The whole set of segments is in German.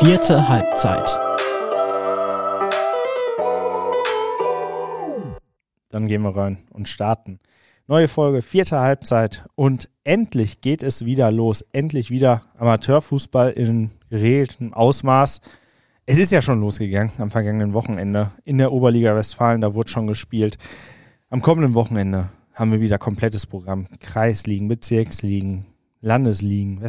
Vierte Halbzeit. Dann gehen wir rein und starten. Neue Folge, vierte Halbzeit und endlich geht es wieder los. Endlich wieder Amateurfußball in geregeltem Ausmaß. Es ist ja schon losgegangen am vergangenen Wochenende in der Oberliga Westfalen, da wurde schon gespielt. Am kommenden Wochenende haben wir wieder komplettes Programm. Kreisligen, Bezirksligen, Landesligen,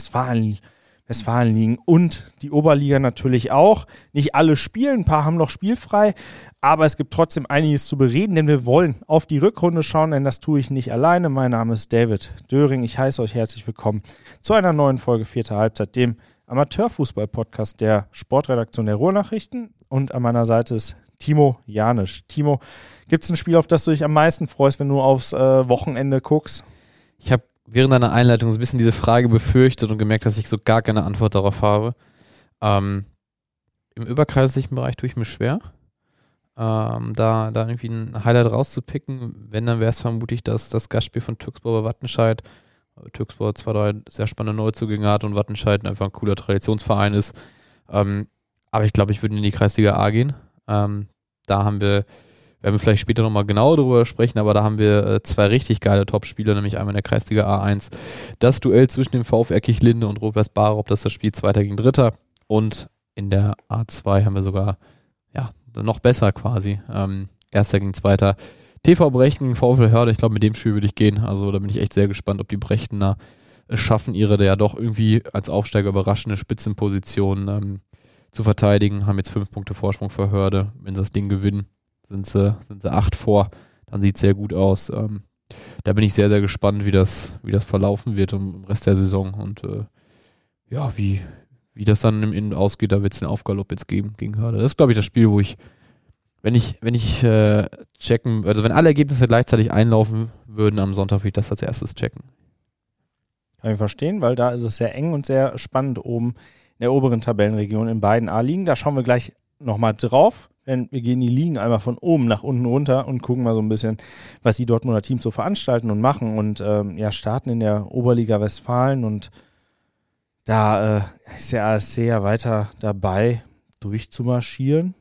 Westfalen, Westfalenligen und die Oberliga natürlich auch. Nicht alle spielen, ein paar haben noch spielfrei, aber es gibt trotzdem einiges zu bereden, denn wir wollen auf die Rückrunde schauen, denn das tue ich nicht alleine. Mein Name ist David Döring. Ich heiße euch herzlich willkommen zu einer neuen Folge Vierte Halbzeit, dem Amateurfußball-Podcast der Sportredaktion der Ruhrnachrichten. Und an meiner Seite ist Timo Janisch. Timo, gibt es ein Spiel, auf das du dich am meisten freust, wenn du aufs äh, Wochenende guckst? Ich habe während deiner Einleitung so ein bisschen diese Frage befürchtet und gemerkt, dass ich so gar keine Antwort darauf habe. Ähm, Im überkreislichen Bereich tue ich mir schwer, ähm, da, da irgendwie ein Highlight rauszupicken. Wenn, dann wäre es vermutlich das, das Gastspiel von Türksburg bei Wattenscheid Türksport zwei, drei sehr spannende Neuzugänge hat und Wattenscheid einfach ein cooler Traditionsverein ist. Ähm, aber ich glaube, ich würde in die Kreisliga A gehen. Ähm, da haben wir, werden wir vielleicht später nochmal genauer darüber sprechen, aber da haben wir äh, zwei richtig geile Top-Spieler, nämlich einmal in der Kreisliga A1 das Duell zwischen dem VfR Kirchlinde und Rot-Weiß das ist das Spiel Zweiter gegen Dritter. Und in der A2 haben wir sogar, ja, noch besser quasi, ähm, Erster gegen Zweiter TV Brechten, VfL Hörde, ich glaube, mit dem Spiel würde ich gehen. Also da bin ich echt sehr gespannt, ob die Brechtener es schaffen, ihre ja doch irgendwie als Aufsteiger überraschende Spitzenposition ähm, zu verteidigen. Haben jetzt fünf Punkte Vorsprung für Hörde. Wenn sie das Ding gewinnen, sind sie, sind sie acht vor. Dann sieht es sehr gut aus. Ähm, da bin ich sehr, sehr gespannt, wie das, wie das verlaufen wird im Rest der Saison und äh, ja, wie, wie das dann im Innen ausgeht. Da wird es den Aufgalopp jetzt geben gegen Hörde. Das ist, glaube ich, das Spiel, wo ich wenn ich, wenn ich äh, checken, also wenn alle Ergebnisse gleichzeitig einlaufen würden am Sonntag, würde ich das als erstes checken. Kann ich verstehen, weil da ist es sehr eng und sehr spannend oben in der oberen Tabellenregion in beiden A-Ligen. Da schauen wir gleich nochmal drauf, wir gehen die Ligen einmal von oben nach unten runter und gucken mal so ein bisschen, was die Dortmunder Teams so veranstalten und machen und ähm, ja, starten in der Oberliga Westfalen und da äh, ist der ASC ja weiter dabei, durchzumarschieren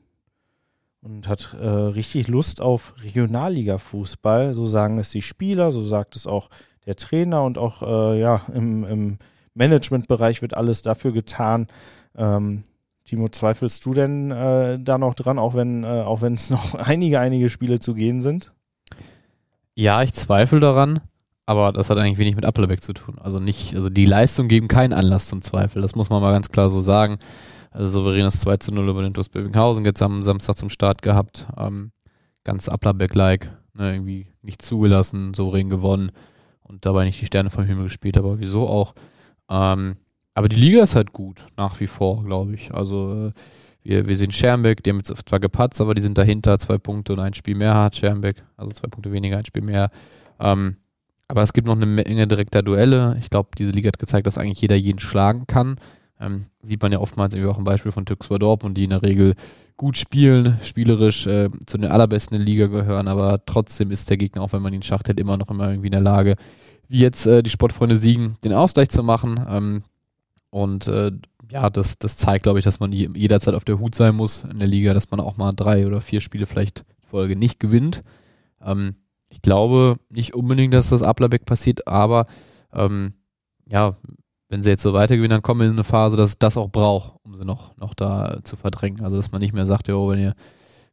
und hat äh, richtig Lust auf Regionalliga-Fußball. So sagen es die Spieler, so sagt es auch der Trainer und auch äh, ja, im, im Managementbereich wird alles dafür getan. Ähm, Timo, zweifelst du denn äh, da noch dran, auch wenn äh, es noch einige, einige Spiele zu gehen sind? Ja, ich zweifle daran, aber das hat eigentlich wenig mit Applebeck zu tun. Also nicht, also die Leistung geben keinen Anlass zum Zweifel. Das muss man mal ganz klar so sagen. Also souveränes 2 zu 0 über den TuS Bövinghausen jetzt am Samstag zum Start gehabt. Ähm, ganz Applerbeck-like. Ne, irgendwie nicht zugelassen, souverän gewonnen und dabei nicht die Sterne vom Himmel gespielt, aber wieso auch. Ähm, aber die Liga ist halt gut, nach wie vor, glaube ich. Also äh, wir, wir sehen Schermbeck, die haben jetzt zwar gepatzt, aber die sind dahinter, zwei Punkte und ein Spiel mehr hat Schermbeck, also zwei Punkte weniger, ein Spiel mehr. Ähm, aber es gibt noch eine Menge direkter Duelle. Ich glaube, diese Liga hat gezeigt, dass eigentlich jeder jeden schlagen kann. Ähm, sieht man ja oftmals irgendwie auch ein Beispiel von Türks Dortmund, die in der Regel gut spielen, spielerisch äh, zu den allerbesten in der Liga gehören, aber trotzdem ist der Gegner, auch wenn man ihn schachtet, immer noch immer irgendwie in der Lage, wie jetzt äh, die Sportfreunde siegen, den Ausgleich zu machen. Ähm, und äh, ja, das, das zeigt, glaube ich, dass man jederzeit auf der Hut sein muss in der Liga, dass man auch mal drei oder vier Spiele vielleicht Folge nicht gewinnt. Ähm, ich glaube nicht unbedingt, dass das Ablerbeck passiert, aber ähm, ja, wenn sie jetzt so weitergewinnen, dann kommen wir in eine Phase, dass es das auch braucht, um sie noch, noch da zu verdrängen. Also dass man nicht mehr sagt, jo, wenn ihr,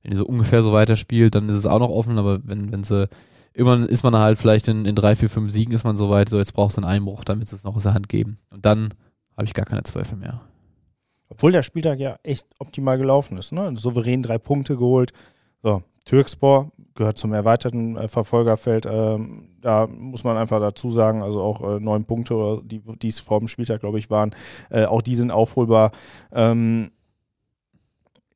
wenn ihr so ungefähr so weiterspielt, dann ist es auch noch offen, aber wenn, wenn sie, irgendwann ist man halt vielleicht in, in drei, vier, fünf Siegen ist man so weit, so jetzt braucht es einen Einbruch, damit sie es noch aus der Hand geben. Und dann habe ich gar keine Zweifel mehr. Obwohl der Spieltag ja echt optimal gelaufen ist, ne? Souverän drei Punkte geholt. So, Türkspor gehört zum erweiterten äh, Verfolgerfeld. Ähm, da muss man einfach dazu sagen, also auch äh, neun Punkte, die, es vor dem Spieltag, glaube ich, waren, äh, auch die sind aufholbar. Ähm,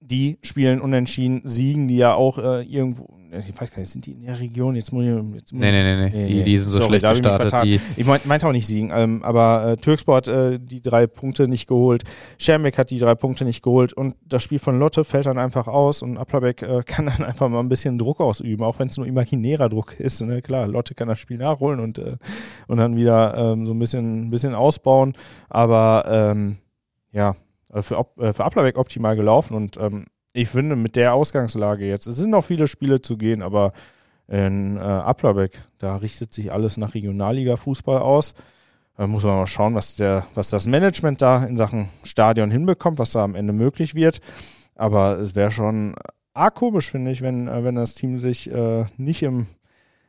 die spielen unentschieden, siegen die ja auch äh, irgendwo, ich weiß gar nicht, sind die in der Region? Jetzt muss ich. Jetzt muss nee, nee, nee, nee, die, die sind so Sorry, schlecht gestartet. Ich, ich meinte auch nicht siegen, ähm, aber äh, Türksport äh, die drei Punkte nicht geholt, Schermbeck hat die drei Punkte nicht geholt und das Spiel von Lotte fällt dann einfach aus und Applerbeck äh, kann dann einfach mal ein bisschen Druck ausüben, auch wenn es nur imaginärer Druck ist. Ne? Klar, Lotte kann das Spiel nachholen und, äh, und dann wieder ähm, so ein bisschen, ein bisschen ausbauen, aber ähm, ja, für, äh, für Applerbeck optimal gelaufen und ähm, ich finde mit der Ausgangslage jetzt, es sind noch viele Spiele zu gehen, aber in äh, Applerbeck, da richtet sich alles nach Regionalliga-Fußball aus. Da muss man mal schauen, was, der, was das Management da in Sachen Stadion hinbekommt, was da am Ende möglich wird. Aber es wäre schon arg komisch, finde ich, wenn, äh, wenn das Team sich äh, nicht im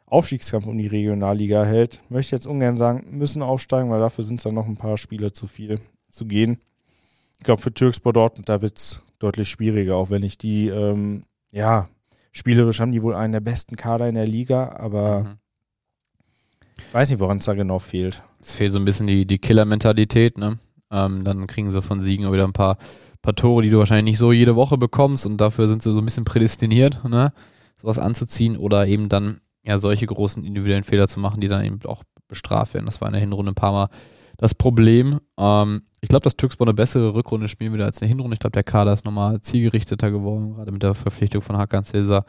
Aufstiegskampf um die Regionalliga hält. Möchte jetzt ungern sagen, müssen aufsteigen, weil dafür sind es dann noch ein paar Spiele zu viel zu gehen. Ich glaube, für Türkspor Dortmund, da wird es deutlich schwieriger, auch wenn ich die, ähm, ja, spielerisch haben die wohl einen der besten Kader in der Liga, aber mhm. weiß nicht, woran es da genau fehlt. Es fehlt so ein bisschen die, die Killer-Mentalität, ne? Ähm, dann kriegen sie von Siegen auch wieder ein paar, paar Tore, die du wahrscheinlich nicht so jede Woche bekommst und dafür sind sie so ein bisschen prädestiniert, ne? sowas anzuziehen oder eben dann ja solche großen individuellen Fehler zu machen, die dann eben auch bestraft werden. Das war in der Hinrunde ein paar Mal das Problem. Ähm, ich glaube, dass Türkspor eine bessere Rückrunde spielen würde als eine Hinrunde. Ich glaube, der Kader ist nochmal zielgerichteter geworden, gerade mit der Verpflichtung von Hakan Cesar,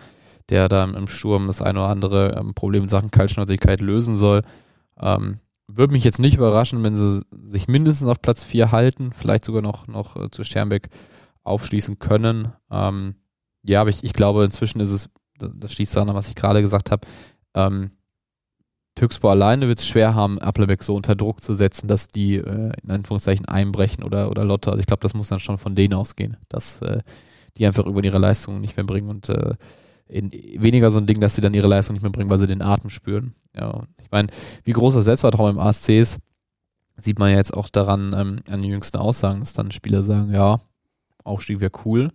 der da im Sturm das eine oder andere ähm, Problem in Sachen Kaltschnäuzigkeit lösen soll. Ähm, würde mich jetzt nicht überraschen, wenn sie sich mindestens auf Platz 4 halten, vielleicht sogar noch, noch äh, zu Schermbeck aufschließen können. Ähm, ja, aber ich, ich glaube, inzwischen ist es, das schließt daran, was ich gerade gesagt habe, ähm, Türkspor alleine wird es schwer haben, Applebeck so unter Druck zu setzen, dass die äh, in Anführungszeichen einbrechen oder, oder Lotte. Also ich glaube, das muss dann schon von denen ausgehen, dass äh, die einfach über ihre Leistungen nicht mehr bringen und äh, in, weniger so ein Ding, dass sie dann ihre Leistung nicht mehr bringen, weil sie den Atem spüren. Ja, ich meine, wie groß das Selbstvertrauen im ASC ist, sieht man ja jetzt auch daran ähm, an den jüngsten Aussagen, dass dann Spieler sagen, ja, Aufstieg wäre cool,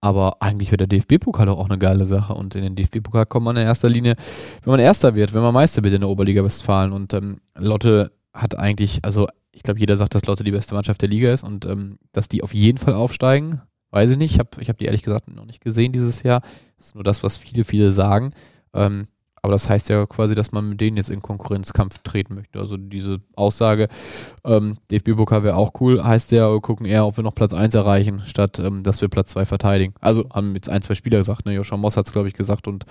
aber eigentlich wäre der DFB-Pokal doch auch eine geile Sache. Und in den DFB-Pokal kommt man in erster Linie, wenn man Erster wird, wenn man Meister wird in der Oberliga Westfalen. Und ähm, Lotte hat eigentlich, also ich glaube, jeder sagt, dass Lotte die beste Mannschaft der Liga ist und ähm, dass die auf jeden Fall aufsteigen. Weiß ich nicht. Ich habe ich hab die ehrlich gesagt noch nicht gesehen dieses Jahr. Das ist nur das, was viele, viele sagen. Ähm, aber das heißt ja quasi, dass man mit denen jetzt in Konkurrenzkampf treten möchte. Also diese Aussage, ähm, DFB-Pokal wäre auch cool, heißt ja, wir gucken eher, ob wir noch Platz 1 erreichen, statt ähm, dass wir Platz 2 verteidigen. Also haben jetzt ein, zwei Spieler gesagt, ne? Joshua Moss hat es, glaube ich, gesagt und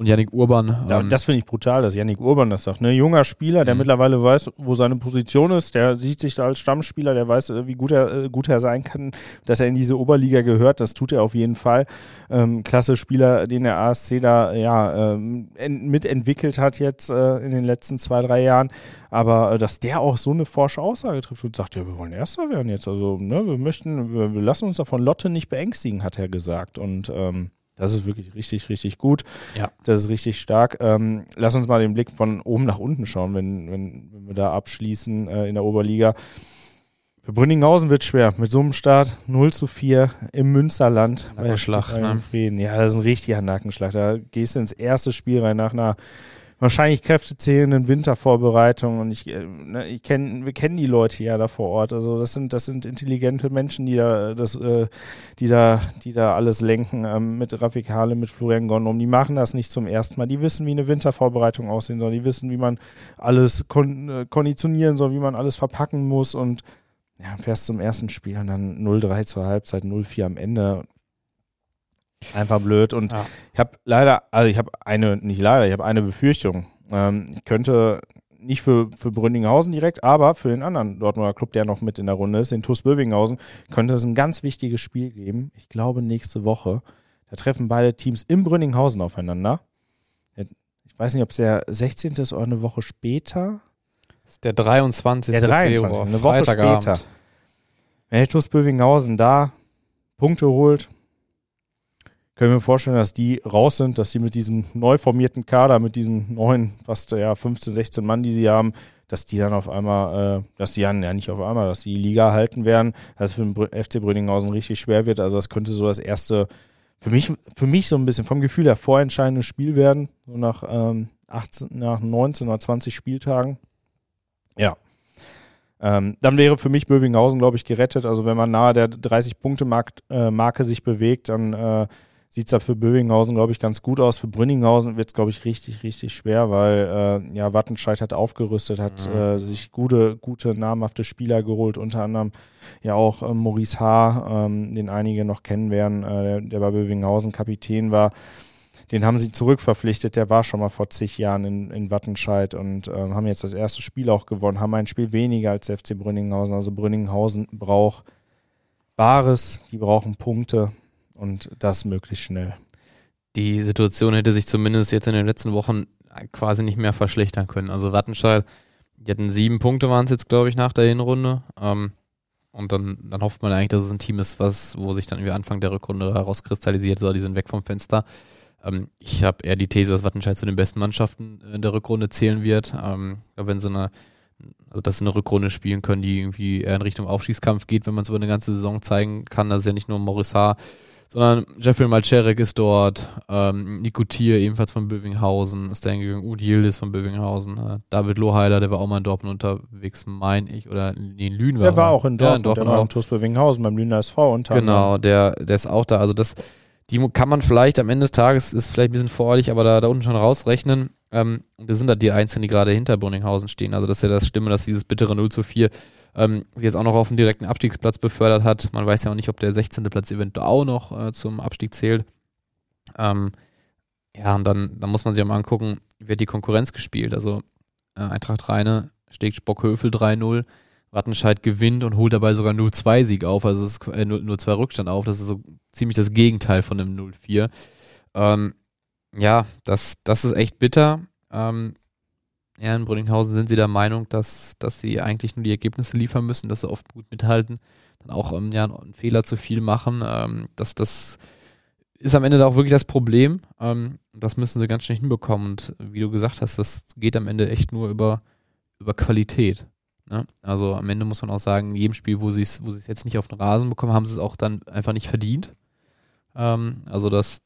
und Yannick Urban. Ja, ähm, das finde ich brutal, dass Yannick Urban das sagt. Ne? Junger Spieler, der mhm. mittlerweile weiß, wo seine Position ist, der sieht sich da als Stammspieler, der weiß, äh, wie gut er, äh, gut er sein kann, dass er in diese Oberliga gehört. Das tut er auf jeden Fall. Ähm, klasse Spieler, den der ASC da ja ähm, mitentwickelt hat jetzt äh, in den letzten zwei, drei Jahren. Aber äh, dass der auch so eine forsche Aussage trifft und sagt, ja, wir wollen Erster werden jetzt. Also, ne, wir möchten, wir, wir lassen uns davon Lotte nicht beängstigen, hat er gesagt. Und ähm, das ist wirklich richtig, richtig gut. Ja. Das ist richtig stark. Ähm, lass uns mal den Blick von oben nach unten schauen, wenn, wenn, wenn wir da abschließen äh, in der Oberliga. Für Brünninghausen wird schwer. Mit so einem Start 0 zu 4 im Münsterland. Nackenschlag. Ne? Ja, das ist ein richtiger Nackenschlag. Da gehst du ins erste Spiel rein nach einer wahrscheinlich kräftezählenden Wintervorbereitung und ich, äh, ne, ich kenne, wir kennen die Leute ja da vor Ort. Also das sind, das sind intelligente Menschen, die da, das, äh, die da, die da alles lenken, ähm, mit Rafikale, mit Florian Gondom. Die machen das nicht zum ersten Mal. Die wissen, wie eine Wintervorbereitung aussehen soll. Die wissen, wie man alles kon äh, konditionieren soll, wie man alles verpacken muss und ja, fährst zum ersten Spiel und dann 0-3 zur Halbzeit, 0-4 am Ende. Einfach blöd. Und ja. ich habe leider, also ich habe eine, nicht leider, ich habe eine Befürchtung. Ähm, ich könnte nicht für, für Brünninghausen direkt, aber für den anderen Dortmunder Club, der noch mit in der Runde ist, den TuS Bövinghausen, könnte es ein ganz wichtiges Spiel geben. Ich glaube, nächste Woche. Da treffen beide Teams in Brünninghausen aufeinander. Ich weiß nicht, ob es der 16. ist oder eine Woche später. Das ist der 23. Der 23. Februar, eine Woche später. Wenn der TuS Bövinghausen da Punkte holt, können wir vorstellen, dass die raus sind, dass sie mit diesem neu formierten Kader, mit diesen neuen, fast ja 15, 16 Mann, die sie haben, dass die dann auf einmal, äh, dass die dann ja nicht auf einmal, dass die Liga halten werden, dass es für den FC Brünninghausen richtig schwer wird. Also das könnte so das erste, für mich, für mich so ein bisschen vom Gefühl her vorentscheidende Spiel werden, so nach, ähm, 18, nach 19 oder 20 Spieltagen. Ja. Ähm, dann wäre für mich Bövinghausen, glaube ich, gerettet. Also wenn man nahe der 30-Punkte-Marke äh, sich bewegt, dann äh, sieht es da für Bövinghausen, glaube ich, ganz gut aus. Für Brünninghausen wird es, glaube ich, richtig, richtig schwer, weil äh, ja, Wattenscheid hat aufgerüstet, hat mhm. äh, sich gute, gute, namhafte Spieler geholt, unter anderem ja auch äh, Maurice H., ähm, den einige noch kennen werden, äh, der, der bei Bövinghausen Kapitän war. Den haben sie zurückverpflichtet, der war schon mal vor zig Jahren in, in Wattenscheid und äh, haben jetzt das erste Spiel auch gewonnen, haben ein Spiel weniger als FC Brünninghausen. Also Brünninghausen braucht Bares, die brauchen Punkte und das möglichst schnell. Die Situation hätte sich zumindest jetzt in den letzten Wochen quasi nicht mehr verschlechtern können. Also Wattenscheid, die hatten sieben Punkte waren es jetzt, glaube ich, nach der Hinrunde. Ähm, und dann, dann hofft man eigentlich, dass es ein Team ist, was, wo sich dann irgendwie Anfang der Rückrunde herauskristallisiert, so, die sind weg vom Fenster. Ähm, ich habe eher die These, dass Wattenscheid zu den besten Mannschaften in der Rückrunde zählen wird. Ähm, wenn sie eine, also dass sie eine Rückrunde spielen können, die irgendwie eher in Richtung Aufstiegskampf geht, wenn man es über eine ganze Saison zeigen kann. Das ist ja nicht nur Morissar, sondern Jeffrey Malcherek ist dort, ähm, Nico Thier ebenfalls von Bövinghausen ist da hingegangen, Udi Yildiz von Bövinghausen, äh, David Loheiler, der war auch mal in Dortmund unterwegs, meine ich, oder in Lünen war Der war auch in Dortmund, ja, in Dortmund der war auch. TuS Bövinghausen beim Lüner SV unter Genau, der, der ist auch da, also das, die kann man vielleicht am Ende des Tages, ist vielleicht ein bisschen voreilig, aber da, da unten schon rausrechnen, ähm, das sind halt die Einzelnen, die gerade hinter Brunninghausen stehen, also das ist ja das Stimme, dass dieses bittere 0 zu 4 ähm, jetzt auch noch auf den direkten Abstiegsplatz befördert hat. Man weiß ja auch nicht, ob der 16. Platz eventuell auch noch äh, zum Abstieg zählt. Ähm, ja, und dann, dann muss man sich auch mal angucken, wird die Konkurrenz gespielt. Also äh, Eintracht Rheine steckt Spockhöfel 3-0, Wattenscheid gewinnt und holt dabei sogar 0-2-Sieg auf, also es ist äh, 0-2 Rückstand auf. Das ist so ziemlich das Gegenteil von dem 0-4. Ähm, ja, das, das ist echt bitter. Ähm, ja, in Brünninghausen sind sie der Meinung, dass, dass sie eigentlich nur die Ergebnisse liefern müssen, dass sie oft gut mithalten, dann auch ähm, ja, einen Fehler zu viel machen. Ähm, dass das ist am Ende auch wirklich das Problem. Ähm, das müssen sie ganz schnell hinbekommen. Und wie du gesagt hast, das geht am Ende echt nur über, über Qualität. Ne? Also am Ende muss man auch sagen, in jedem Spiel, wo sie es wo jetzt nicht auf den Rasen bekommen, haben sie es auch dann einfach nicht verdient. Ähm, also das,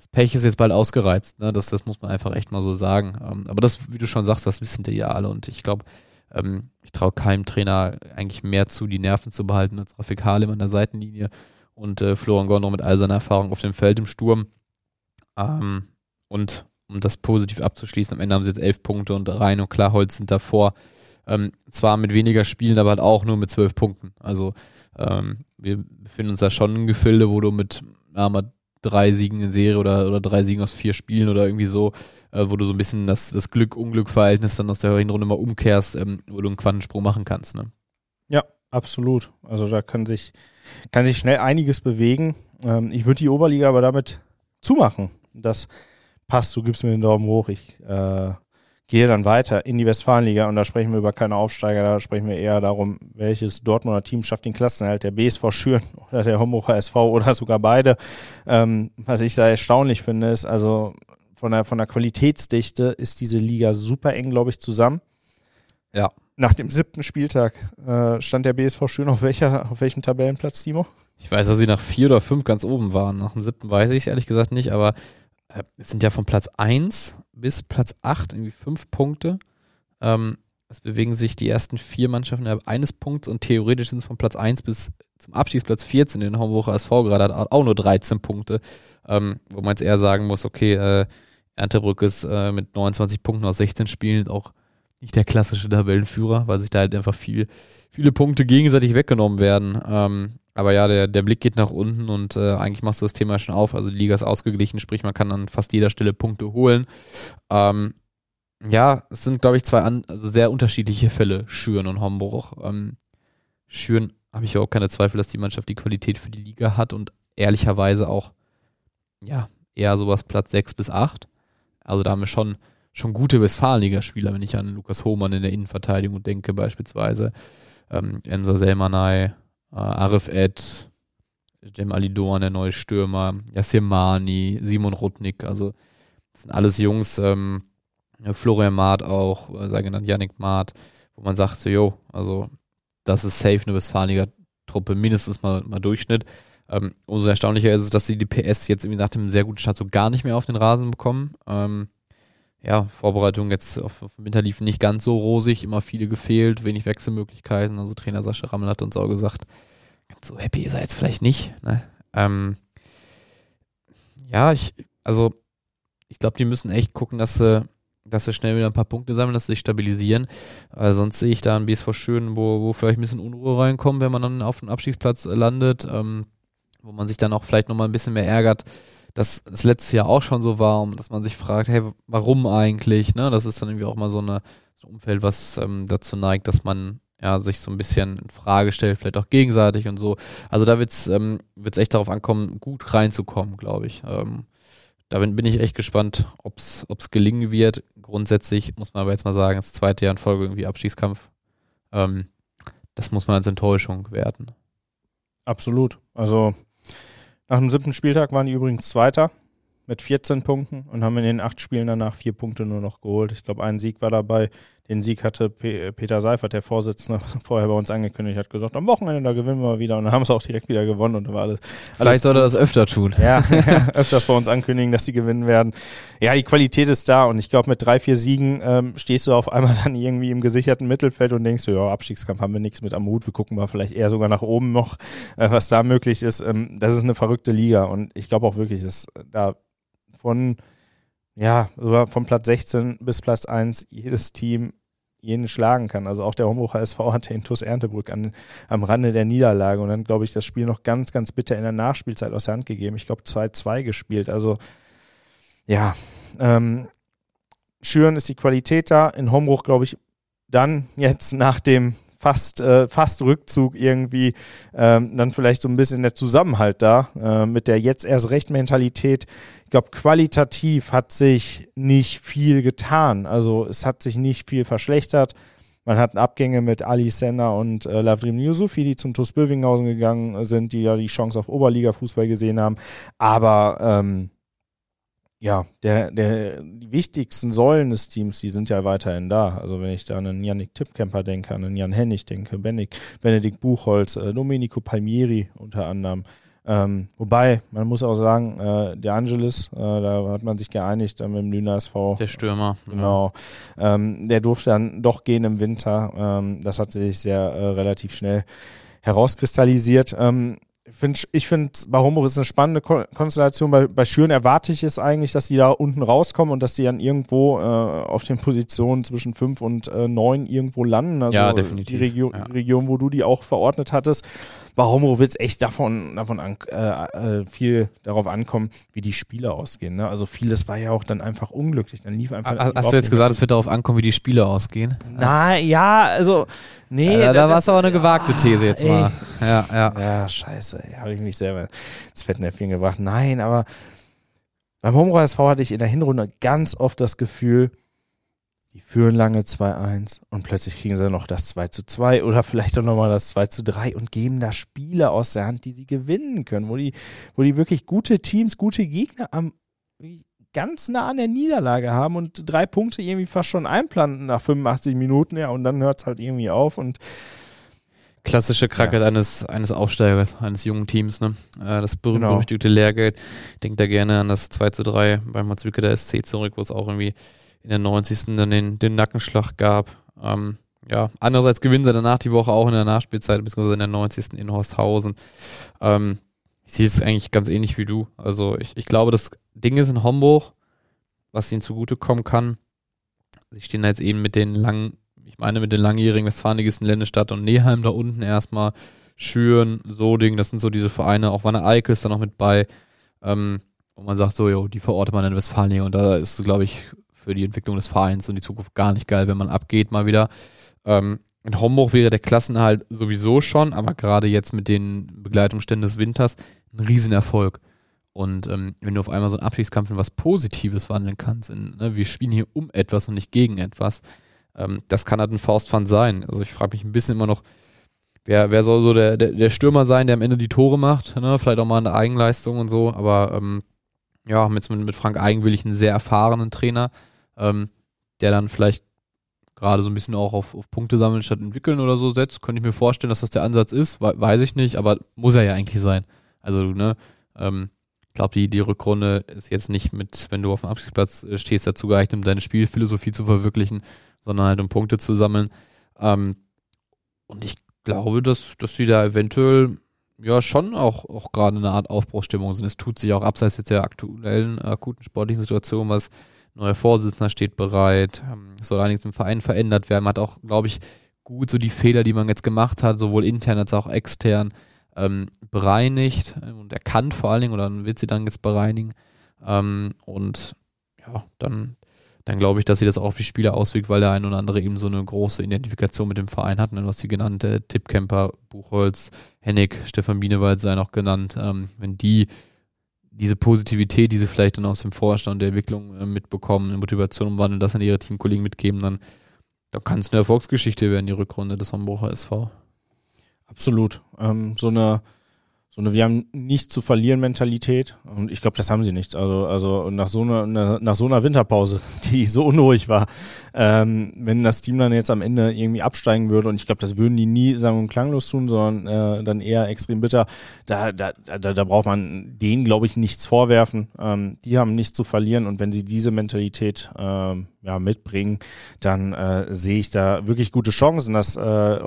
das Pech ist jetzt bald ausgereizt. Ne? Das, das muss man einfach echt mal so sagen. Ähm, aber das, wie du schon sagst, das wissen die ja alle. Und ich glaube, ähm, ich traue keinem Trainer eigentlich mehr zu, die Nerven zu behalten als Rafik Halim an der Seitenlinie und äh, Florian Gondor mit all seiner Erfahrung auf dem Feld im Sturm. Ähm, und um das positiv abzuschließen, am Ende haben sie jetzt elf Punkte und Rhein und Klarholz sind davor. Ähm, zwar mit weniger Spielen, aber halt auch nur mit zwölf Punkten. Also ähm, wir befinden uns da schon in Gefilde, wo du mit ja, drei Siegen in Serie oder, oder drei Siegen aus vier Spielen oder irgendwie so, äh, wo du so ein bisschen das, das Glück-Unglück-Verhältnis dann aus der Hinrunde mal umkehrst, ähm, wo du einen Quantensprung machen kannst. Ne? Ja, absolut. Also da kann sich, kann sich schnell einiges bewegen. Ähm, ich würde die Oberliga aber damit zumachen. Das passt, du gibst mir den Daumen hoch. Ich äh, gehe dann weiter in die Westfalenliga und da sprechen wir über keine Aufsteiger, da sprechen wir eher darum, welches Dortmunder Team schafft den Klassenerhalt, der BSV Schüren oder der Homburger SV oder sogar beide. Ähm, was ich da erstaunlich finde, ist also von der, von der Qualitätsdichte ist diese Liga super eng, glaube ich, zusammen. Ja. Nach dem siebten Spieltag äh, stand der BSV Schüren auf, welcher, auf welchem Tabellenplatz, Timo? Ich weiß, dass sie nach vier oder fünf ganz oben waren. Nach dem siebten weiß ich es ehrlich gesagt nicht, aber äh, es sind ja von Platz 1 bis Platz 8 irgendwie fünf Punkte. Ähm, es bewegen sich die ersten vier Mannschaften innerhalb eines Punkts und theoretisch sind es von Platz 1 bis zum Abstiegsplatz 14, den Homburger SV gerade hat, auch nur 13 Punkte. Ähm, wo man jetzt eher sagen muss, okay, äh, Erntebrück ist äh, mit 29 Punkten aus 16 Spielen auch nicht der klassische Tabellenführer, weil sich da halt einfach viel, viele Punkte gegenseitig weggenommen werden. Ähm, aber ja, der, der Blick geht nach unten und äh, eigentlich machst du das Thema schon auf. Also die Liga ist ausgeglichen, sprich man kann an fast jeder Stelle Punkte holen. Ähm, ja, es sind, glaube ich, zwei an, also sehr unterschiedliche Fälle, Schüren und Homburg. Ähm, Schüren habe ich auch keine Zweifel, dass die Mannschaft die Qualität für die Liga hat und ehrlicherweise auch, ja, eher sowas Platz 6 bis 8. Also da haben wir schon, schon gute Westfalenligaspieler, wenn ich an Lukas Hohmann in der Innenverteidigung denke, beispielsweise. Ähm, Ensa Selmanay, äh, Arif Ed, Jem Ali Doan, der neue Stürmer, Yassir Mani, Simon Rudnick, also das sind alles Jungs, ähm, Florian Maat auch, äh, sei genannt Yannick Maat, wo man sagt, so, jo, also das ist safe eine Westfalenliga-Truppe, mindestens mal, mal Durchschnitt. Ähm, umso erstaunlicher ist es, dass sie die PS jetzt irgendwie nach dem sehr guten Start so gar nicht mehr auf den Rasen bekommen. Ähm, ja, Vorbereitung jetzt auf, auf Winter lief nicht ganz so rosig, immer viele gefehlt, wenig Wechselmöglichkeiten. Also Trainer Sascha Rammel hat uns auch gesagt, ganz so happy ist er jetzt vielleicht nicht. Ne? Ähm, ja, ich, also ich glaube, die müssen echt gucken, dass sie, dass sie schnell wieder ein paar Punkte sammeln, dass sie sich stabilisieren. Äh, sonst sehe ich da ein BSV schön, wo, wo vielleicht ein bisschen Unruhe reinkommt, wenn man dann auf dem Abstiegsplatz landet, ähm, wo man sich dann auch vielleicht nochmal ein bisschen mehr ärgert dass es letztes Jahr auch schon so war, dass man sich fragt, hey, warum eigentlich? Ne? Das ist dann irgendwie auch mal so, so ein Umfeld, was ähm, dazu neigt, dass man ja, sich so ein bisschen in Frage stellt, vielleicht auch gegenseitig und so. Also da wird es ähm, wird's echt darauf ankommen, gut reinzukommen, glaube ich. Ähm, da bin, bin, ich echt gespannt, ob es gelingen wird. Grundsätzlich muss man aber jetzt mal sagen, das zweite Jahr in Folge irgendwie Abstiegskampf. Ähm, das muss man als Enttäuschung werten. Absolut. Also nach dem siebten Spieltag waren die übrigens Zweiter mit 14 Punkten und haben in den acht Spielen danach vier Punkte nur noch geholt. Ich glaube, ein Sieg war dabei. Den Sieg hatte P Peter Seifert, der Vorsitzende, vorher bei uns angekündigt, hat gesagt, am Wochenende, da gewinnen wir wieder. Und dann haben sie auch direkt wieder gewonnen und da war alles. Vielleicht alles soll er das öfter tun. Ja, öfters bei uns ankündigen, dass sie gewinnen werden. Ja, die Qualität ist da und ich glaube, mit drei, vier Siegen ähm, stehst du auf einmal dann irgendwie im gesicherten Mittelfeld und denkst du, ja, Abstiegskampf haben wir nichts mit am Hut. Wir gucken mal vielleicht eher sogar nach oben noch, äh, was da möglich ist. Ähm, das ist eine verrückte Liga und ich glaube auch wirklich, dass da von, ja, sogar von Platz 16 bis Platz 1 jedes Team jeden schlagen kann. Also auch der Hombrucher SV hatte in TuS Erntebrück an, am Rande der Niederlage und dann, glaube ich, das Spiel noch ganz, ganz bitter in der Nachspielzeit aus der Hand gegeben. Ich glaube, 2-2 gespielt. Also, ja, ähm, Schüren ist die Qualität da. In Hombruch, glaube ich, dann jetzt nach dem fast, äh, fast Rückzug irgendwie ähm, dann vielleicht so ein bisschen der Zusammenhalt da äh, mit der jetzt erst recht Mentalität. Ich glaube, qualitativ hat sich nicht viel getan. Also es hat sich nicht viel verschlechtert. Man hat Abgänge mit Ali Senna und äh, Lavrim Yusufi, die zum TuS Bövinghausen gegangen sind, die ja die Chance auf Oberliga-Fußball gesehen haben. Aber ähm, ja, der, der, die wichtigsten Säulen des Teams, die sind ja weiterhin da. Also wenn ich da an einen Yannick Tippkemper denke, an einen Jan Hennig denke, Benedikt, Benedikt Buchholz, äh, Domenico Palmieri unter anderem. Ähm, wobei, man muss auch sagen, äh, der Angelis, äh, da hat man sich geeinigt äh, mit dem Lüner SV. Der Stürmer. Genau. Ja. Ähm, der durfte dann doch gehen im Winter. Ähm, das hat sich sehr äh, relativ schnell herauskristallisiert. Ähm, find, ich finde, bei Homburg ist eine spannende Konstellation. Bei, bei Schüren erwarte ich es eigentlich, dass die da unten rauskommen und dass die dann irgendwo äh, auf den Positionen zwischen 5 und äh, 9 irgendwo landen. Also ja, definitiv. Die Region, ja. Region, wo du die auch verordnet hattest. Bei Homburg wird es echt davon, davon an, äh, äh, viel darauf ankommen, wie die Spiele ausgehen. Ne? Also vieles war ja auch dann einfach unglücklich. Dann lief einfach. Hast du jetzt gesagt, es wird darauf ankommen, wie die Spiele ausgehen? Na ja, also Nee, da war es aber eine gewagte These jetzt mal. Ja, ja. Ja, scheiße. Habe ich mich selber ins Fettnäpfchen gebracht. Nein, aber beim Homro SV hatte ich in der Hinrunde ganz oft das Gefühl, die führen lange 2-1 und plötzlich kriegen sie noch das 2-2 oder vielleicht auch nochmal das 2-3 und geben da Spiele aus der Hand, die sie gewinnen können, wo die, wo die wirklich gute Teams, gute Gegner am ganz nah an der Niederlage haben und drei Punkte irgendwie fast schon einplanten nach 85 Minuten, ja, und dann hört es halt irgendwie auf und Klassische Krankheit ja. eines, eines Aufsteigers, eines jungen Teams, ne? Äh, das berühmt-berüchtigte genau. Lehrgeld. Ich denke da gerne an das 2 zu 3 beim Mazwicke der SC zurück, wo es auch irgendwie in der 90. dann den, den Nackenschlag gab. Ähm, ja, andererseits gewinnen sie danach die Woche auch in der Nachspielzeit, beziehungsweise in der 90. in Horsthausen. Ähm, ich sehe es eigentlich ganz ähnlich wie du. Also ich, ich glaube, das Ding ist in Homburg, was ihnen zugutekommen kann. Sie stehen da jetzt eben mit den langen, ich meine mit den langjährigen Westfalenligisten Lennestadt und Neheim da unten erstmal. Schüren, Soding, das sind so diese Vereine, auch Wanne Eickel ist da noch mit bei. Ähm, und man sagt so, jo, die verortet man in Westfalen und da ist es, glaube ich, für die Entwicklung des Vereins und die Zukunft gar nicht geil, wenn man abgeht mal wieder. Ähm, in Homburg wäre der Klassenhalt sowieso schon, aber gerade jetzt mit den Begleitumständen des Winters ein Riesenerfolg. Und ähm, wenn du auf einmal so einen Abschiedskampf in was Positives wandeln kannst, in, ne, wir spielen hier um etwas und nicht gegen etwas, ähm, das kann halt ein Faustpfand sein. Also ich frage mich ein bisschen immer noch, wer, wer soll so der, der, der Stürmer sein, der am Ende die Tore macht, ne? vielleicht auch mal eine Eigenleistung und so, aber ähm, ja, mit, mit Frank Eigenwillig einen sehr erfahrenen Trainer, ähm, der dann vielleicht gerade so ein bisschen auch auf, auf Punkte sammeln statt entwickeln oder so setzt. Könnte ich mir vorstellen, dass das der Ansatz ist, weiß ich nicht, aber muss er ja eigentlich sein. Also, ne, ähm, glaube, die, die Rückrunde ist jetzt nicht mit, wenn du auf dem Abstiegsplatz äh, stehst, dazu geeignet, um deine Spielphilosophie zu verwirklichen, sondern halt um Punkte zu sammeln. Ähm, und ich glaube, dass, dass sie da eventuell ja schon auch, auch gerade eine Art Aufbruchstimmung sind. Es tut sich auch abseits jetzt der aktuellen akuten sportlichen Situation was neuer Vorsitzender steht bereit, ähm, es soll einiges im Verein verändert werden. Man hat auch, glaube ich, gut so die Fehler, die man jetzt gemacht hat, sowohl intern als auch extern, ähm, bereinigt und erkannt vor allen Dingen, oder wird sie dann jetzt bereinigen. Ähm, und ja, dann, dann glaube ich, dass sie das auch auf die Spieler auswirkt, weil der ein oder andere eben so eine große Identifikation mit dem Verein hat. Ne? Du hast die genannte Tippcamper, Buchholz, Hennig, Stefan Bienewald sei noch genannt. Ähm, wenn die diese Positivität, die sie vielleicht dann aus dem Vorstand der Entwicklung äh, mitbekommen, Motivation umwandeln, das an ihre Teamkollegen mitgeben, dann da kann es eine Erfolgsgeschichte werden, die Rückrunde des Hamburger SV. Absolut. Ähm, so eine so eine wir haben nichts zu verlieren Mentalität und ich glaube, das haben sie nicht. Also also nach so einer nach so einer Winterpause, die so unruhig war, ähm, wenn das Team dann jetzt am Ende irgendwie absteigen würde und ich glaube, das würden die nie sagen und klanglos tun, sondern äh, dann eher extrem bitter. Da da da, da braucht man denen glaube ich nichts vorwerfen. Ähm, die haben nichts zu verlieren und wenn sie diese Mentalität ähm, ja, mitbringen, dann äh, sehe ich da wirklich gute Chancen, dass äh,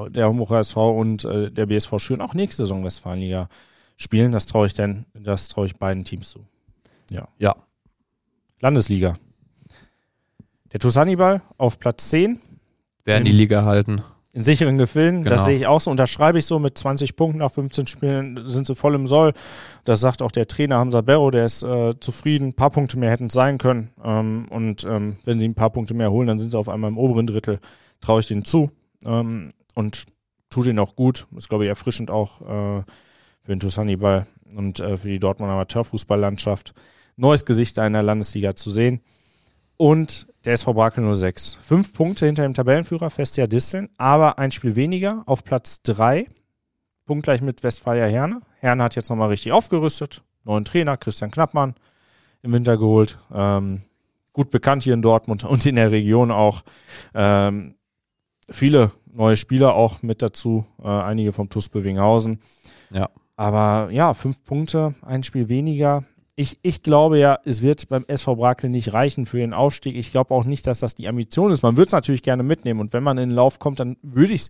der Homburger SV und äh, der BSV Schüren auch nächste Saison Westfalenliga spielen. Das traue ich denn, das traue ich beiden Teams zu. Ja. Ja. Landesliga. Der TuS Hannibal auf Platz 10. Werden die Liga halten. In sicheren Gefilden, Genau. das sehe ich auch so, unterschreibe ich so, mit 20 Punkten nach 15 Spielen sind sie voll im Soll. Das sagt auch der Trainer Hamza Berro, der ist äh, zufrieden. Ein paar Punkte mehr hätten es sein können. Ähm, und ähm, wenn sie ein paar Punkte mehr holen, dann sind sie auf einmal im oberen Drittel. Traue ich denen zu. Ähm, und tut ihnen auch gut. Ist, glaube ich, erfrischend auch äh, für den TuS Hannibal und äh, für die Dortmunder Amateurfußballlandschaft. Neues Gesicht einer Landesliga zu sehen. Und der SV Brakel 06. Fünf Punkte hinter dem Tabellenführer Festia Disteln, aber ein Spiel weniger auf Platz drei. Punktgleich mit Westfalia Herne. Herne hat jetzt nochmal richtig aufgerüstet. Neuen Trainer, Christian Knappmann, im Winter geholt. Ähm, gut bekannt hier in Dortmund und in der Region auch. Ähm, viele neue Spieler auch mit dazu. Äh, einige vom TuS Bövinghausen. Ja. Aber ja, fünf Punkte, ein Spiel weniger. Ich, ich glaube ja, es wird beim SV Brakel nicht reichen für den Aufstieg. Ich glaube auch nicht, dass das die Ambition ist. Man würde es natürlich gerne mitnehmen und wenn man in den Lauf kommt, dann würde ich es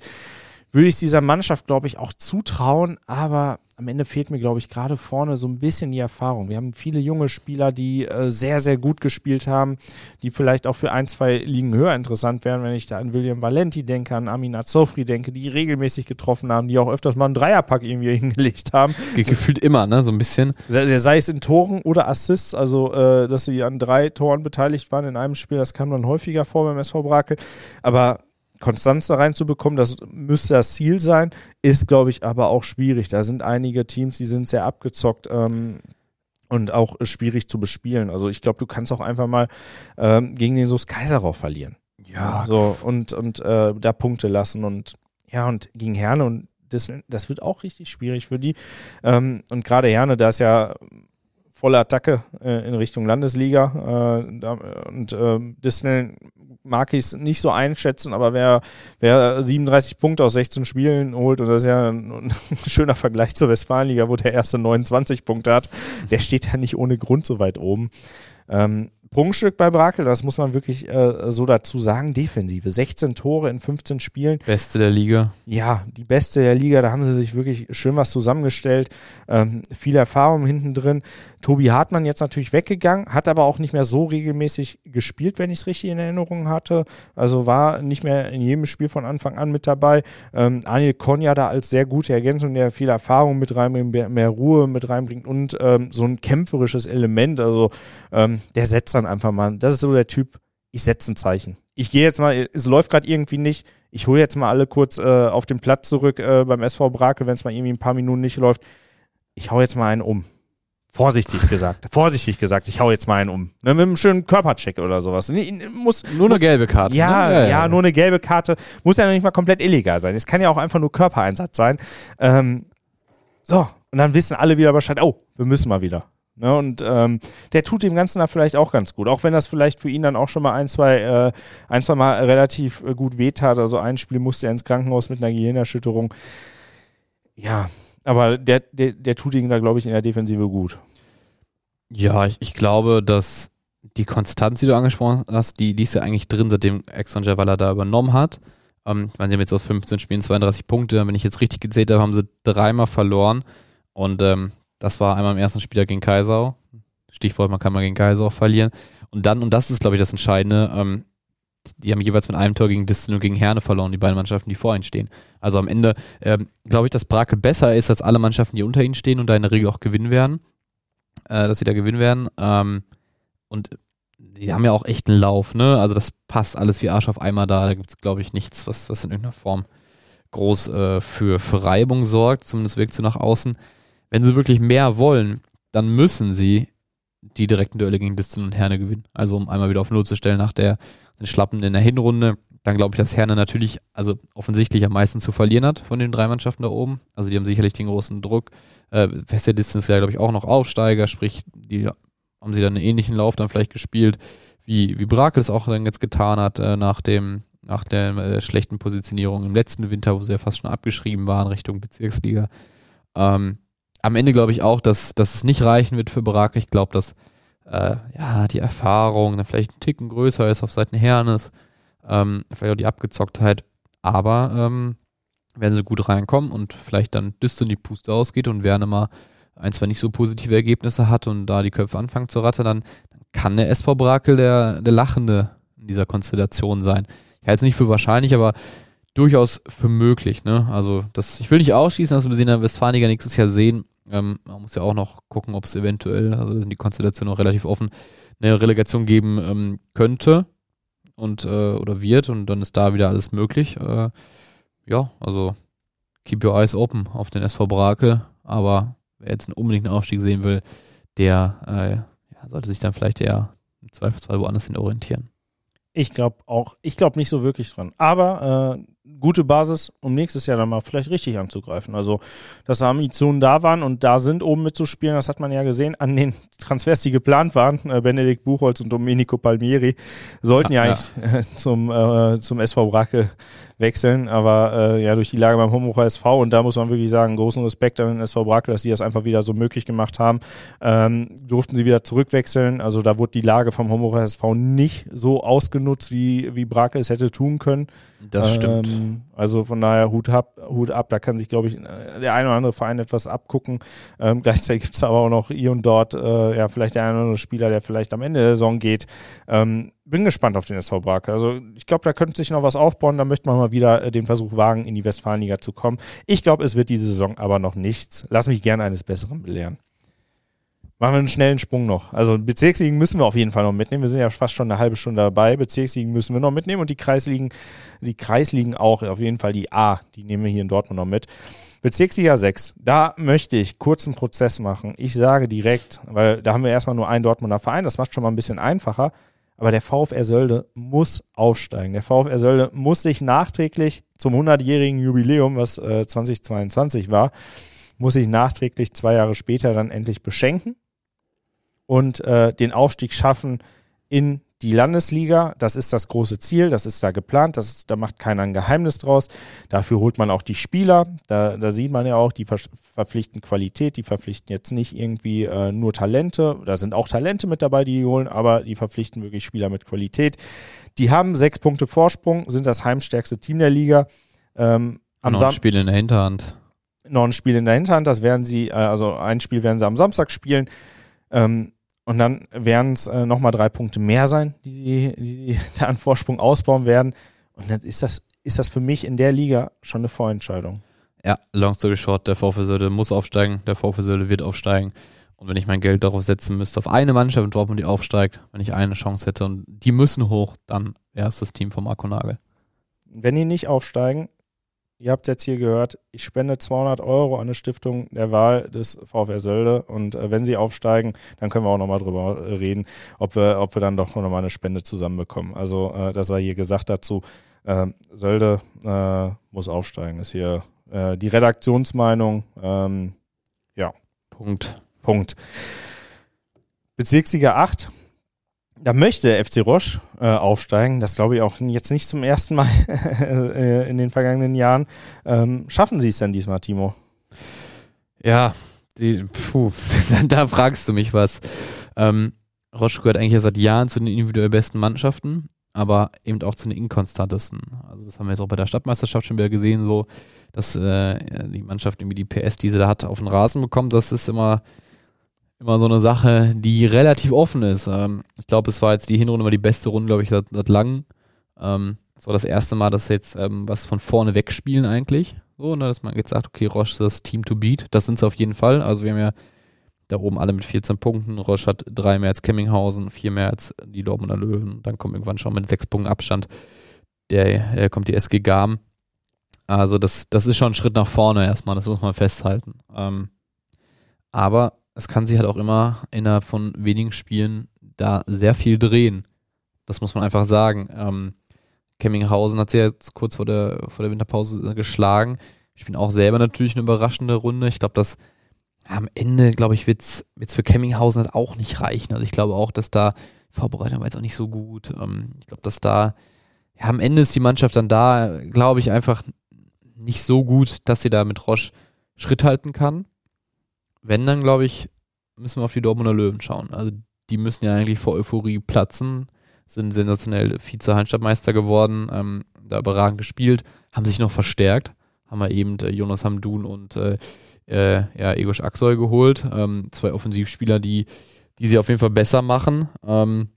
würde ich dieser Mannschaft, glaube ich, auch zutrauen. Aber am Ende fehlt mir, glaube ich, gerade vorne so ein bisschen die Erfahrung. Wir haben viele junge Spieler, die äh, sehr, sehr gut gespielt haben, die vielleicht auch für ein, zwei Ligen höher interessant wären, wenn ich da an William Valenti denke, an Amin Azofri denke, die regelmäßig getroffen haben, die auch öfters mal einen Dreierpack irgendwie hingelegt haben. Ge gefühlt immer, ne? So ein bisschen. Sei, sei es in Toren oder Assists, also äh, dass sie an drei Toren beteiligt waren in einem Spiel, das kam dann häufiger vor beim SV Brakel. Aber Konstanz da reinzubekommen, das müsste das Ziel sein, ist, glaube ich, aber auch schwierig. Da sind einige Teams, die sind sehr abgezockt ähm, und auch schwierig zu bespielen. Also ich glaube, du kannst auch einfach mal ähm, gegen den SuS Kaiserau verlieren. Ja, So und, und äh, da Punkte lassen und ja, und gegen Herne und das, das wird auch richtig schwierig für die. Ähm, und gerade Herne, da ist ja volle Attacke äh, in Richtung Landesliga. Äh, da, und äh, Disney mag ich es nicht so einschätzen, aber wer, wer 37 Punkte aus 16 Spielen holt, und das ist ja ein, ein schöner Vergleich zur Westfalenliga, wo der erste 29 Punkte hat, der steht ja nicht ohne Grund so weit oben. Ähm, Prunkstück bei Brakel, das muss man wirklich äh, so dazu sagen, Defensive. 16 Tore in 15 Spielen. Beste der Liga. Ja, die beste der Liga, da haben sie sich wirklich schön was zusammengestellt. Ähm, viel Erfahrung hinten drin. Tobi Hartmann jetzt natürlich weggegangen, hat aber auch nicht mehr so regelmäßig gespielt, wenn ich es richtig in Erinnerung hatte. Also war nicht mehr in jedem Spiel von Anfang an mit dabei. Ähm, Anil Konja da als sehr gute Ergänzung, der viel Erfahrung mit reinbringt, mehr, mehr Ruhe mit reinbringt und ähm, so ein kämpferisches Element. Also ähm, der setzt dann einfach mal, das ist so der Typ, ich setze ein Zeichen. Ich gehe jetzt mal, es läuft gerade irgendwie nicht. Ich hole jetzt mal alle kurz äh, auf den Platz zurück äh, beim SV Brakel, wenn es mal irgendwie ein paar Minuten nicht läuft. Ich hau jetzt mal einen um. Vorsichtig gesagt. Vorsichtig gesagt, ich hau jetzt mal einen um. Ne, mit einem schönen Körpercheck oder sowas. Nee, Muss, Nur eine gelbe Karte. ja, ne? ja, nur eine gelbe Karte. Muss ja noch nicht mal komplett illegal sein. Es kann ja auch einfach nur Körpereinsatz sein. Ähm, so, und dann wissen alle wieder Bescheid, oh, wir müssen mal wieder. Ne, und ähm, der tut dem Ganzen da vielleicht auch ganz gut. Auch wenn das vielleicht für ihn dann auch schon mal ein, zwei, äh, ein, zwei Mal relativ äh, gut wehtat. Also ein Spiel musste er ins Krankenhaus mit einer Gehirnerschütterung. Ja, aber der, der, der tut ihm da, glaube ich, in der Defensive gut. Ja, ich, ich glaube, dass die Konstanz, die du angesprochen hast, die, die ist ja eigentlich drin, seitdem Exxon Javala da übernommen hat. Ähm, ich meine, sie haben jetzt aus 15 Spielen 32 Punkte. Wenn ich jetzt richtig gezählt habe, haben sie dreimal verloren. Und ähm, das war einmal im ersten Spieltag gegen Kaisau. Stichwort, man kann mal gegen Kaisau verlieren. Und dann, und das ist, glaube ich, das Entscheidende, ähm, die haben jeweils mit einem Tor gegen Distel und gegen Herne verloren, die beiden Mannschaften, die vor ihnen stehen. Also am Ende ähm, glaube ich, dass Brakel besser ist als alle Mannschaften, die unter ihnen stehen und da in der Regel auch gewinnen werden, äh, dass sie da gewinnen werden. Ähm, und die haben ja auch echt einen Lauf, ne? Also das passt alles wie Arsch auf einmal da. Da gibt es, glaube ich, nichts, was, was in irgendeiner Form groß äh, für, für Reibung sorgt, zumindest wirkt sie nach außen. Wenn sie wirklich mehr wollen, dann müssen sie die direkten Duelle gegen Distel und Herne gewinnen. Also um einmal wieder auf Null zu stellen nach der Schlappen in der Hinrunde, dann glaube ich, dass Herne natürlich, also offensichtlich am meisten zu verlieren hat von den drei Mannschaften da oben. Also die haben sicherlich den großen Druck. Äh, Wester Distance ja, glaube ich, auch noch Aufsteiger, sprich, die haben sie dann einen ähnlichen Lauf dann vielleicht gespielt, wie, wie Brakel es auch dann jetzt getan hat, äh, nach dem, nach der äh, schlechten Positionierung im letzten Winter, wo sie ja fast schon abgeschrieben waren Richtung Bezirksliga. Ähm, am Ende glaube ich auch, dass, dass es nicht reichen wird für Brakel. Ich glaube, dass äh, ja, die Erfahrung dann vielleicht ein Ticken größer ist auf Seiten Hernes, ähm, vielleicht auch die Abgezocktheit, aber ähm, wenn sie gut reinkommen und vielleicht dann Düster in die Puste ausgeht und Werner mal ein, zwei nicht so positive Ergebnisse hat und da die Köpfe anfangen zu rattern, dann, dann kann der SV Brakel der, der Lachende in dieser Konstellation sein. Ich halte es nicht für wahrscheinlich, aber durchaus für möglich. Ne? Also das, ich will nicht ausschließen, dass wir sie in der Westfaliga nächstes Jahr sehen. Ähm, man muss ja auch noch gucken, ob es eventuell, also sind die Konstellationen auch relativ offen, eine Relegation geben ähm, könnte und äh, oder wird und dann ist da wieder alles möglich. Äh, ja, also keep your eyes open auf den SV Brakel, aber wer jetzt einen unbedingt einen Aufstieg sehen will, der äh, ja, sollte sich dann vielleicht eher im Zweifelsfall woanders hin orientieren. Ich glaube auch, ich glaube nicht so wirklich dran. Aber äh, gute Basis, um nächstes Jahr dann mal vielleicht richtig anzugreifen. Also, dass Ambitionen da waren und da sind, oben mitzuspielen, das hat man ja gesehen an den Transfers, die geplant waren. Äh, Benedikt Buchholz und Domenico Palmieri sollten ja, ja eigentlich. Äh, zum, äh, zum SV Bracke wechseln, aber äh, ja, durch die Lage beim Homburger SV und da muss man wirklich sagen, großen Respekt an den SV Bracke, dass die das einfach wieder so möglich gemacht haben, ähm, durften sie wieder zurückwechseln. Also da wurde die Lage vom Homburger SV nicht so ausgenutzt, wie, wie Bracke es hätte tun können. Das stimmt. Ähm, also von daher Hut ab, Hut ab. Da kann sich, glaube ich, der eine oder andere Verein etwas abgucken. Ähm, gleichzeitig gibt es aber auch noch hier und dort, äh, ja, vielleicht der eine oder andere Spieler, der vielleicht am Ende der Saison geht. Ähm, bin gespannt auf den SV Brake. Also ich glaube, da könnte sich noch was aufbauen. Da möchte man mal wieder äh, den Versuch wagen, in die Westfalenliga zu kommen. Ich glaube, es wird diese Saison aber noch nichts. Lass mich gerne eines Besseren belehren. Machen wir einen schnellen Sprung noch. Also Bezirksligen müssen wir auf jeden Fall noch mitnehmen. Wir sind ja fast schon eine halbe Stunde dabei. Bezirksligen müssen wir noch mitnehmen und die Kreisligen, die Kreisligen auch. Auf jeden Fall die A, die nehmen wir hier in Dortmund noch mit. Bezirksliga 6, da möchte ich kurzen Prozess machen. Ich sage direkt, weil da haben wir erstmal nur einen Dortmunder Verein, das macht schon mal ein bisschen einfacher. Aber der VfR Sölde muss aufsteigen. Der VfR Sölde muss sich nachträglich zum 100-jährigen Jubiläum, was äh, 2022 war, muss sich nachträglich zwei Jahre später dann endlich beschenken und äh, den Aufstieg schaffen in die Landesliga. Das ist das große Ziel, das ist da geplant, das ist, da macht keiner ein Geheimnis draus. Dafür holt man auch die Spieler. Da, da sieht man ja auch, die ver verpflichten Qualität, die verpflichten jetzt nicht irgendwie äh, nur Talente. Da sind auch Talente mit dabei, die die holen, aber die verpflichten wirklich Spieler mit Qualität. Die haben sechs Punkte Vorsprung, sind das heimstärkste Team der Liga. Ähm, am noch ein Spiel in der Hinterhand. Noch ein Spiel in der Hinterhand, das werden sie, äh, also ein Spiel werden sie am Samstag spielen. Ähm, und dann werden es äh, nochmal drei Punkte mehr sein, die sie, die da an Vorsprung ausbauen werden. Und dann ist das, ist das für mich in der Liga schon eine Vorentscheidung. Ja, long story short, der VfL Söde muss aufsteigen, der VfL Söde wird aufsteigen. Und wenn ich mein Geld darauf setzen müsste, auf eine Mannschaft in Dortmund, die aufsteigt, wenn ich eine Chance hätte und die müssen hoch, dann wäre es das Team von Marco Nagel. Wenn die nicht aufsteigen, ihr habt es jetzt hier gehört, ich spende 200 Euro an eine Stiftung der Wahl des VfR Sölde und äh, wenn sie aufsteigen, dann können wir auch nochmal drüber reden, ob wir, ob wir dann doch nochmal eine Spende zusammenbekommen. Also äh, das sei hier gesagt dazu, äh, Sölde äh, muss aufsteigen, ist hier äh, die Redaktionsmeinung. Ähm, ja. Punkt. Punkt. Bezirksliga 8 da möchte der FC Roche äh, aufsteigen. Das glaube ich auch jetzt nicht zum ersten Mal äh, in den vergangenen Jahren. Ähm, schaffen sie es denn diesmal, Timo? Ja, die, puh, da fragst du mich was. Ähm, Roche gehört eigentlich seit Jahren zu den individuell besten Mannschaften, aber eben auch zu den inkonstantesten. Also das haben wir jetzt auch bei der Stadtmeisterschaft schon wieder gesehen, so dass äh, die Mannschaft irgendwie die PS, die sie da hat, auf den Rasen bekommt. Das ist immer immer so eine Sache, die relativ offen ist. Ähm, ich glaube, es war jetzt die Hinrunde war die beste Runde, glaube ich, seit, seit langem. Ähm, es war das erste Mal, dass jetzt ähm, was von vorne wegspielen eigentlich. So, ne, dass man jetzt sagt, okay, Roche ist das Team to beat. Das sind sie auf jeden Fall. Also wir haben ja da oben alle mit 14 Punkten. Roche hat drei mehr als Kemminghausen, vier mehr als die Dortmunder Löwen. Dann kommt irgendwann schon mit sechs Punkten Abstand. Der, der kommt die SG Garm. Also das, das ist schon ein Schritt nach vorne erstmal, das muss man festhalten. Ähm, aber es kann sich halt auch immer innerhalb von wenigen Spielen da sehr viel drehen. Das muss man einfach sagen. Ähm, Kemminghausen hat sie jetzt kurz vor der, vor der Winterpause geschlagen. Spielen auch selber natürlich eine überraschende Runde. Ich glaube, dass am Ende, glaube ich, wird es für Kemminghausen halt auch nicht reichen. Also ich glaube auch, dass da Vorbereitung war jetzt auch nicht so gut. Ähm, ich glaube, dass da, ja, am Ende ist die Mannschaft dann da, glaube ich, einfach nicht so gut, dass sie da mit Roche Schritt halten kann. Wenn, dann glaube ich, müssen wir auf die Dortmunder Löwen schauen. Also die müssen ja eigentlich vor Euphorie platzen, sind sensationell Vize-Hallenstadtmeister geworden, ähm, da überragend gespielt, haben sich noch verstärkt, haben wir eben äh, Jonas Hamdun und äh, äh, ja, Egosch Aksoy geholt, ähm, zwei Offensivspieler, die, die sie auf jeden Fall besser machen. Ähm,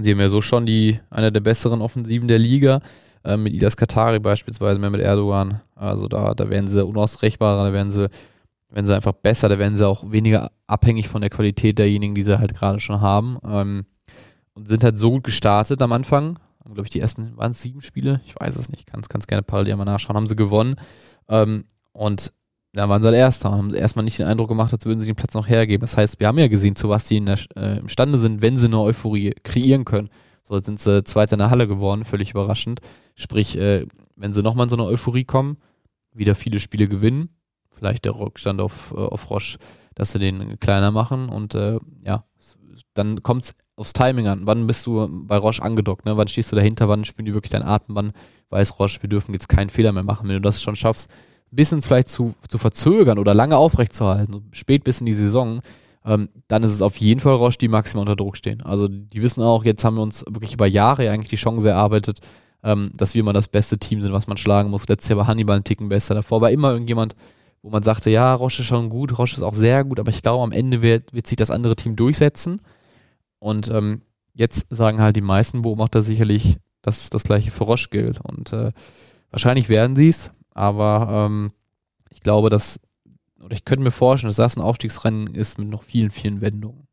sie haben ja so schon die, eine der besseren Offensiven der Liga äh, mit Idas Katari beispielsweise, mehr mit Erdogan. Also da, da werden sie unausrechenbarer, da werden sie, werden sie einfach besser, da werden sie auch weniger abhängig von der Qualität derjenigen, die sie halt gerade schon haben. Ähm, und sind halt so gut gestartet am Anfang. Haben, glaube ich, die ersten, waren es sieben Spiele? Ich weiß es nicht, kann es gerne parallel mal nachschauen, haben sie gewonnen. Ähm, und dann waren sie halt Erster haben erstmal nicht den Eindruck gemacht, als würden sie den Platz noch hergeben. Das heißt, wir haben ja gesehen, zu was die in der, äh, imstande sind, wenn sie eine Euphorie kreieren können. So sind sie Zweiter in der Halle geworden, völlig überraschend. Sprich, äh, wenn sie nochmal in so eine Euphorie kommen, wieder viele Spiele gewinnen, vielleicht der Rückstand auf, äh, auf Roche, dass sie den kleiner machen und äh, ja, dann kommt es aufs Timing an. Wann bist du bei Roche angedockt? Ne? Wann stehst du dahinter? Wann spüren die wirklich deinen Atem? Wann weiß Roche, wir dürfen jetzt keinen Fehler mehr machen? Wenn du das schon schaffst, ein bisschen vielleicht zu, zu verzögern oder lange aufrechtzuerhalten, spät bis in die Saison, ähm, dann ist es auf jeden Fall Roche, die maximal unter Druck stehen. Also die wissen auch, jetzt haben wir uns wirklich über Jahre eigentlich die Chance erarbeitet, ähm, dass wir immer das beste Team sind, was man schlagen muss. Letztes Jahr war Hannibal ein Ticken besser. Davor war immer irgendjemand, wo man sagte, ja, Roche ist schon gut, Roche ist auch sehr gut, aber ich glaube, am Ende wird, wird sich das andere Team durchsetzen. Und ähm, jetzt sagen halt die meisten Beobachter sicherlich, dass das gleiche für Roche gilt. Und äh, wahrscheinlich werden sie es, aber ähm, ich glaube, dass oder ich könnte mir vorstellen, dass das ein Aufstiegsrennen ist mit noch vielen, vielen Wendungen.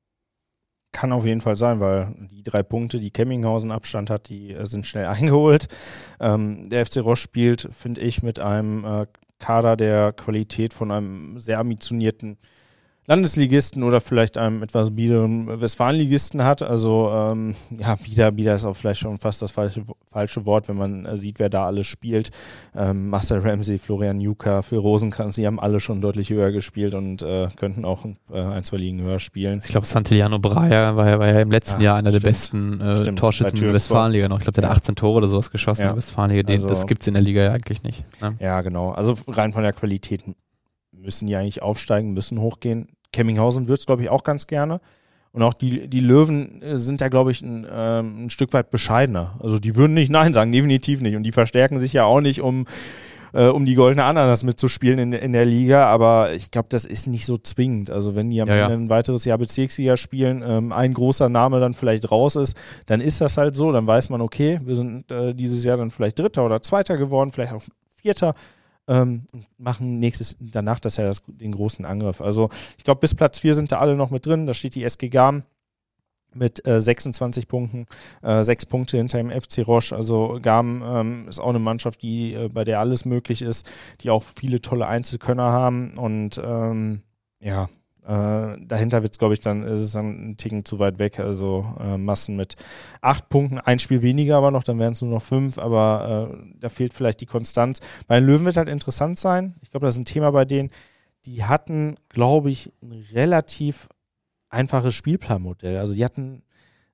Kann auf jeden Fall sein, weil die drei Punkte, die Kemminghausen Abstand hat, die äh, sind schnell eingeholt. Ähm, der FC Roche spielt, finde ich, mit einem äh, Kader der Qualität von einem sehr ambitionierten Landesligisten oder vielleicht einem etwas biederen Westfalenligisten hat. Also ähm, ja, Bieder, Bieder ist auch vielleicht schon fast das falsche, falsche Wort, wenn man äh, sieht, wer da alles spielt. Ähm, Marcel Ramsey, Florian Juka, Phil Rosenkranz, die haben alle schon deutlich höher gespielt und äh, könnten auch äh, ein, zwei Ligen höher spielen. Ich glaube, Santillano Breyer war ja, war ja im letzten ja, Jahr einer stimmt. der besten äh, Torschützen der Westfalenliga noch. Ich glaube, der hat 18 Tore oder sowas geschossen ja. in der Westfalenliga. Also, das gibt es in der Liga ja eigentlich nicht. Ne? Ja, genau. Also rein von der Qualität müssen die eigentlich aufsteigen, müssen hochgehen Kemminghausen wird es, glaube ich, auch ganz gerne. Und auch die, die Löwen äh, sind da, glaube ich, ein, ähm, ein Stück weit bescheidener. Also die würden nicht Nein sagen, definitiv nicht. Und die verstärken sich ja auch nicht, um, äh, um die goldene Ananas mitzuspielen in, in der Liga. Aber ich glaube, das ist nicht so zwingend. Also wenn die am ja, ja. ein weiteres Jahr Bezirksliga spielen, ähm, ein großer Name dann vielleicht raus ist, dann ist das halt so. Dann weiß man, okay, wir sind äh, dieses Jahr dann vielleicht Dritter oder Zweiter geworden, vielleicht auch Vierter ähm, machen nächstes, danach das ja das, den großen Angriff. Also ich glaube, bis Platz 4 sind da alle noch mit drin. Da steht die SG Garm mit äh, 26 Punkten, äh, sechs Punkte hinter dem FC Roche. Also Garm ähm, ist auch eine Mannschaft, die äh, bei der alles möglich ist, die auch viele tolle Einzelkönner haben und ähm, ja, äh, dahinter wird es, glaube ich, dann ist es dann ein Ticken zu weit weg. Also äh, Massen mit acht Punkten, ein Spiel weniger aber noch, dann wären es nur noch fünf, aber äh, da fehlt vielleicht die Konstanz. Bei den Löwen wird halt interessant sein. Ich glaube, das ist ein Thema bei denen. Die hatten, glaube ich, ein relativ einfaches Spielplanmodell. Also die hatten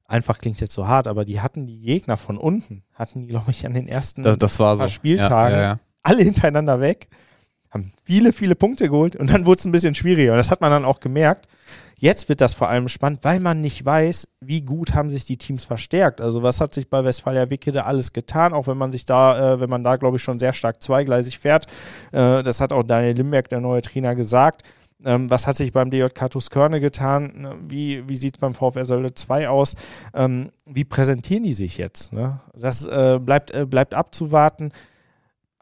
einfach klingt jetzt so hart, aber die hatten die Gegner von unten, hatten die, glaube ich, an den ersten das, das war so. Spieltagen ja, ja, ja. alle hintereinander weg haben viele, viele Punkte geholt und dann wurde es ein bisschen schwieriger. Und das hat man dann auch gemerkt. Jetzt wird das vor allem spannend, weil man nicht weiß, wie gut haben sich die Teams verstärkt. Also was hat sich bei Westfalia Wickede alles getan, auch wenn man sich da, äh, wenn man da, glaube ich, schon sehr stark zweigleisig fährt. Äh, das hat auch Daniel Limberg, der neue Trainer, gesagt. Ähm, was hat sich beim DJK Tuskörne getan? Ne, wie, wie sieht es beim VfR Sölde 2 aus? Ähm, wie präsentieren die sich jetzt? Ne? Das äh, bleibt, äh, bleibt abzuwarten.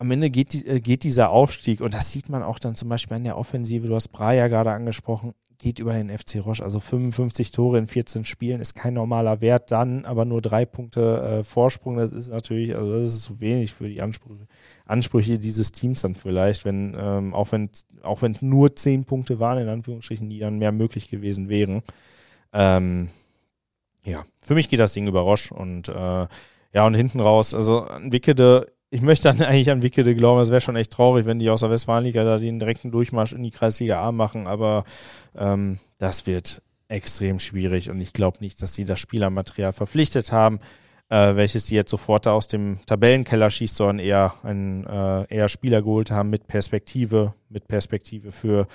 Am Ende geht, die, äh, geht dieser Aufstieg und das sieht man auch dann zum Beispiel in der Offensive, du hast Braja gerade angesprochen, geht über den FC Roche. Also 55 Tore in 14 Spielen ist kein normaler Wert, dann aber nur drei Punkte äh, Vorsprung. Das ist natürlich, also das ist zu wenig für die Ansprüche, Ansprüche dieses Teams dann vielleicht, wenn, ähm, auch wenn auch wenn nur zehn Punkte waren, in Anführungsstrichen, die dann mehr möglich gewesen wären. Ähm, ja, für mich geht das Ding über Roche und äh, ja, und hinten raus, also Wickede ich möchte dann eigentlich an Wickede glauben, es wäre schon echt traurig, wenn die aus der Westfalenliga da den direkten Durchmarsch in die Kreisliga A machen, aber ähm, das wird extrem schwierig und ich glaube nicht, dass sie das Spielermaterial verpflichtet haben, äh, welches sie jetzt sofort aus dem Tabellenkeller schießt, sondern eher einen äh, eher Spieler geholt haben mit Perspektive, mit Perspektive für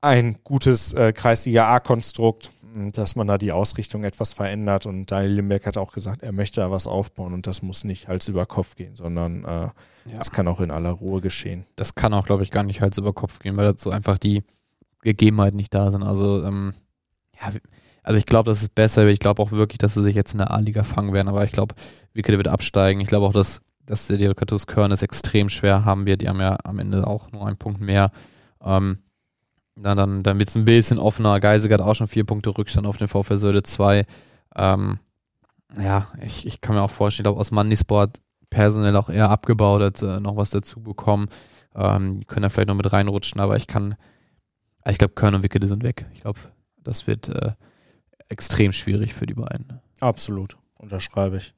ein gutes äh, Kreisliga A-Konstrukt dass man da die Ausrichtung etwas verändert. Und Daniel Limbeck hat auch gesagt, er möchte da was aufbauen und das muss nicht Hals über Kopf gehen, sondern äh, ja. das kann auch in aller Ruhe geschehen. Das kann auch, glaube ich, gar nicht Hals über Kopf gehen, weil dazu einfach die Gegebenheiten nicht da sind. Also, ähm, ja, also ich glaube, das ist besser. Ich glaube auch wirklich, dass sie sich jetzt in der A-Liga fangen werden, aber ich glaube, Wickede wird absteigen. Ich glaube auch, dass, dass der Diokatus Köln es extrem schwer haben wird. Die haben ja am Ende auch nur einen Punkt mehr. Ähm, na, dann, dann wird es ein bisschen offener. Geisig hat auch schon vier Punkte Rückstand auf den VfL Söde 2. Ähm, ja, ich, ich kann mir auch vorstellen, ich glaube, aus Mandisport personell auch eher abgebaut, hat äh, noch was dazu bekommen. Ähm, die können da vielleicht noch mit reinrutschen, aber ich kann, ich glaube, Köln und Wickede sind weg. Ich glaube, das wird äh, extrem schwierig für die beiden. Absolut, unterschreibe ich.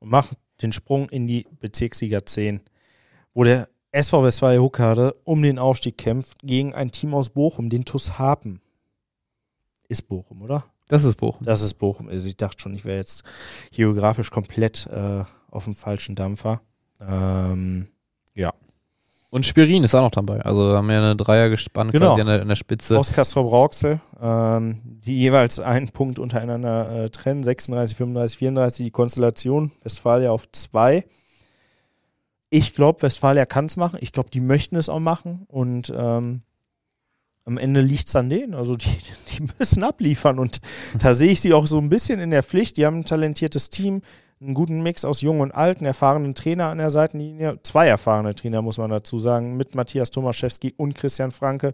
Und mach den Sprung in die Bezirksliga 10, wo der SV Westfalia Huckade um den Aufstieg kämpft gegen ein Team aus Bochum, den TuS Hapen. Ist Bochum, oder? Das ist Bochum. Das ist Bochum. Also ich dachte schon, ich wäre jetzt geografisch komplett äh, auf dem falschen Dampfer. Ähm, ja. Und Spirin ist auch noch dabei. Also haben wir eine Dreier gespannt genau. quasi an der, an der Spitze. Aus Castro Brauxel, ähm, die jeweils einen Punkt untereinander äh, trennen. 36, 35, 34 die Konstellation. Westfalia auf zwei. Ich glaube, Westfalia kann es machen. Ich glaube, die möchten es auch machen. Und ähm, am Ende liegt es an denen. Also die, die müssen abliefern. Und da sehe ich sie auch so ein bisschen in der Pflicht. Die haben ein talentiertes Team, einen guten Mix aus jungen und alten, erfahrenen Trainer an der Seitenlinie. Zwei erfahrene Trainer, muss man dazu sagen, mit Matthias Tomaszewski und Christian Franke.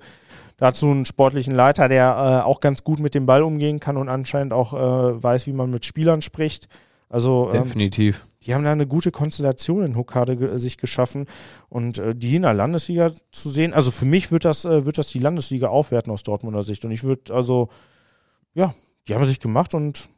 Dazu einen sportlichen Leiter, der äh, auch ganz gut mit dem Ball umgehen kann und anscheinend auch äh, weiß, wie man mit Spielern spricht. Also ähm, definitiv. Ähm, die haben da eine gute Konstellation in Hokkade ge sich geschaffen und äh, die in der Landesliga zu sehen, also für mich wird das, äh, wird das die Landesliga aufwerten aus Dortmunder Sicht und ich würde also, ja, die haben sich gemacht und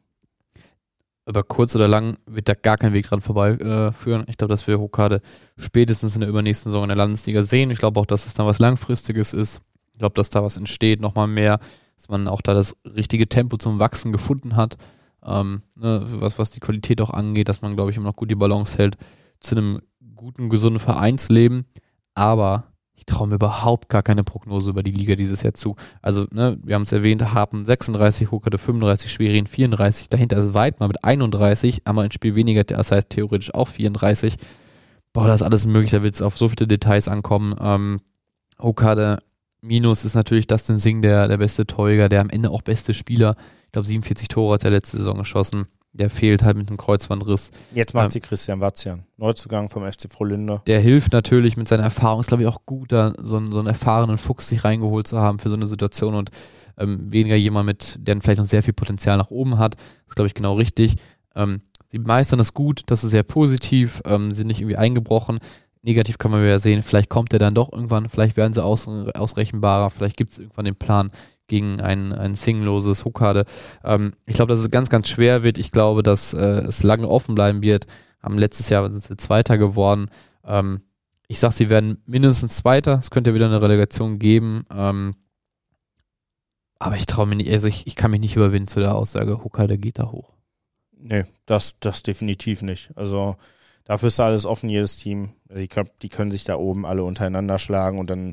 aber kurz oder lang wird da gar kein Weg dran vorbeiführen. Äh, ich glaube, dass wir Hokkade spätestens in der übernächsten Saison in der Landesliga sehen. Ich glaube auch, dass es dann was Langfristiges ist. Ich glaube, dass da was entsteht, nochmal mehr, dass man auch da das richtige Tempo zum Wachsen gefunden hat ähm, ne, was, was die Qualität auch angeht, dass man, glaube ich, immer noch gut die Balance hält zu einem guten, gesunden Vereinsleben. Aber ich traue mir überhaupt gar keine Prognose über die Liga dieses Jahr zu. Also, ne, wir haben es erwähnt, Hapen 36, Huckerte 35, Schwerin 34, dahinter ist Weidmar mit 31, einmal ein Spiel weniger, das heißt theoretisch auch 34. Boah, das ist alles möglich, da wird es auf so viele Details ankommen. Ähm, Hokkade Minus ist natürlich Dustin Singh, der, der beste Torjäger, der am Ende auch beste Spieler. Ich glaube, 47 Tore hat er letzte Saison geschossen. Der fehlt halt mit einem Kreuzbandriss. Jetzt macht ähm, sie Christian Watzian. Neuzugang vom FC Frohlinde. Der hilft natürlich mit seiner Erfahrung. Ist, glaube ich, auch gut, da so einen, so einen erfahrenen Fuchs sich reingeholt zu haben für so eine Situation und ähm, weniger jemand mit, der vielleicht noch sehr viel Potenzial nach oben hat. Das ist, glaube ich, genau richtig. Ähm, sie meistern das gut, das ist sehr positiv, ähm, sind nicht irgendwie eingebrochen. Negativ kann man ja sehen, vielleicht kommt er dann doch irgendwann, vielleicht werden sie aus, ausrechenbarer, vielleicht gibt es irgendwann den Plan, gegen ein, ein singloses Huckade. Ähm, ich glaube, dass es ganz, ganz schwer wird. Ich glaube, dass äh, es lange offen bleiben wird. Am letztes Jahr sind sie Zweiter geworden. Ähm, ich sage, sie werden mindestens Zweiter. Es könnte wieder eine Relegation geben. Ähm, aber ich traue mir nicht, also ich, ich kann mich nicht überwinden zu der Aussage, Huckade geht da hoch. Nee, das, das definitiv nicht. Also dafür ist da alles offen, jedes Team. Die, die können sich da oben alle untereinander schlagen und dann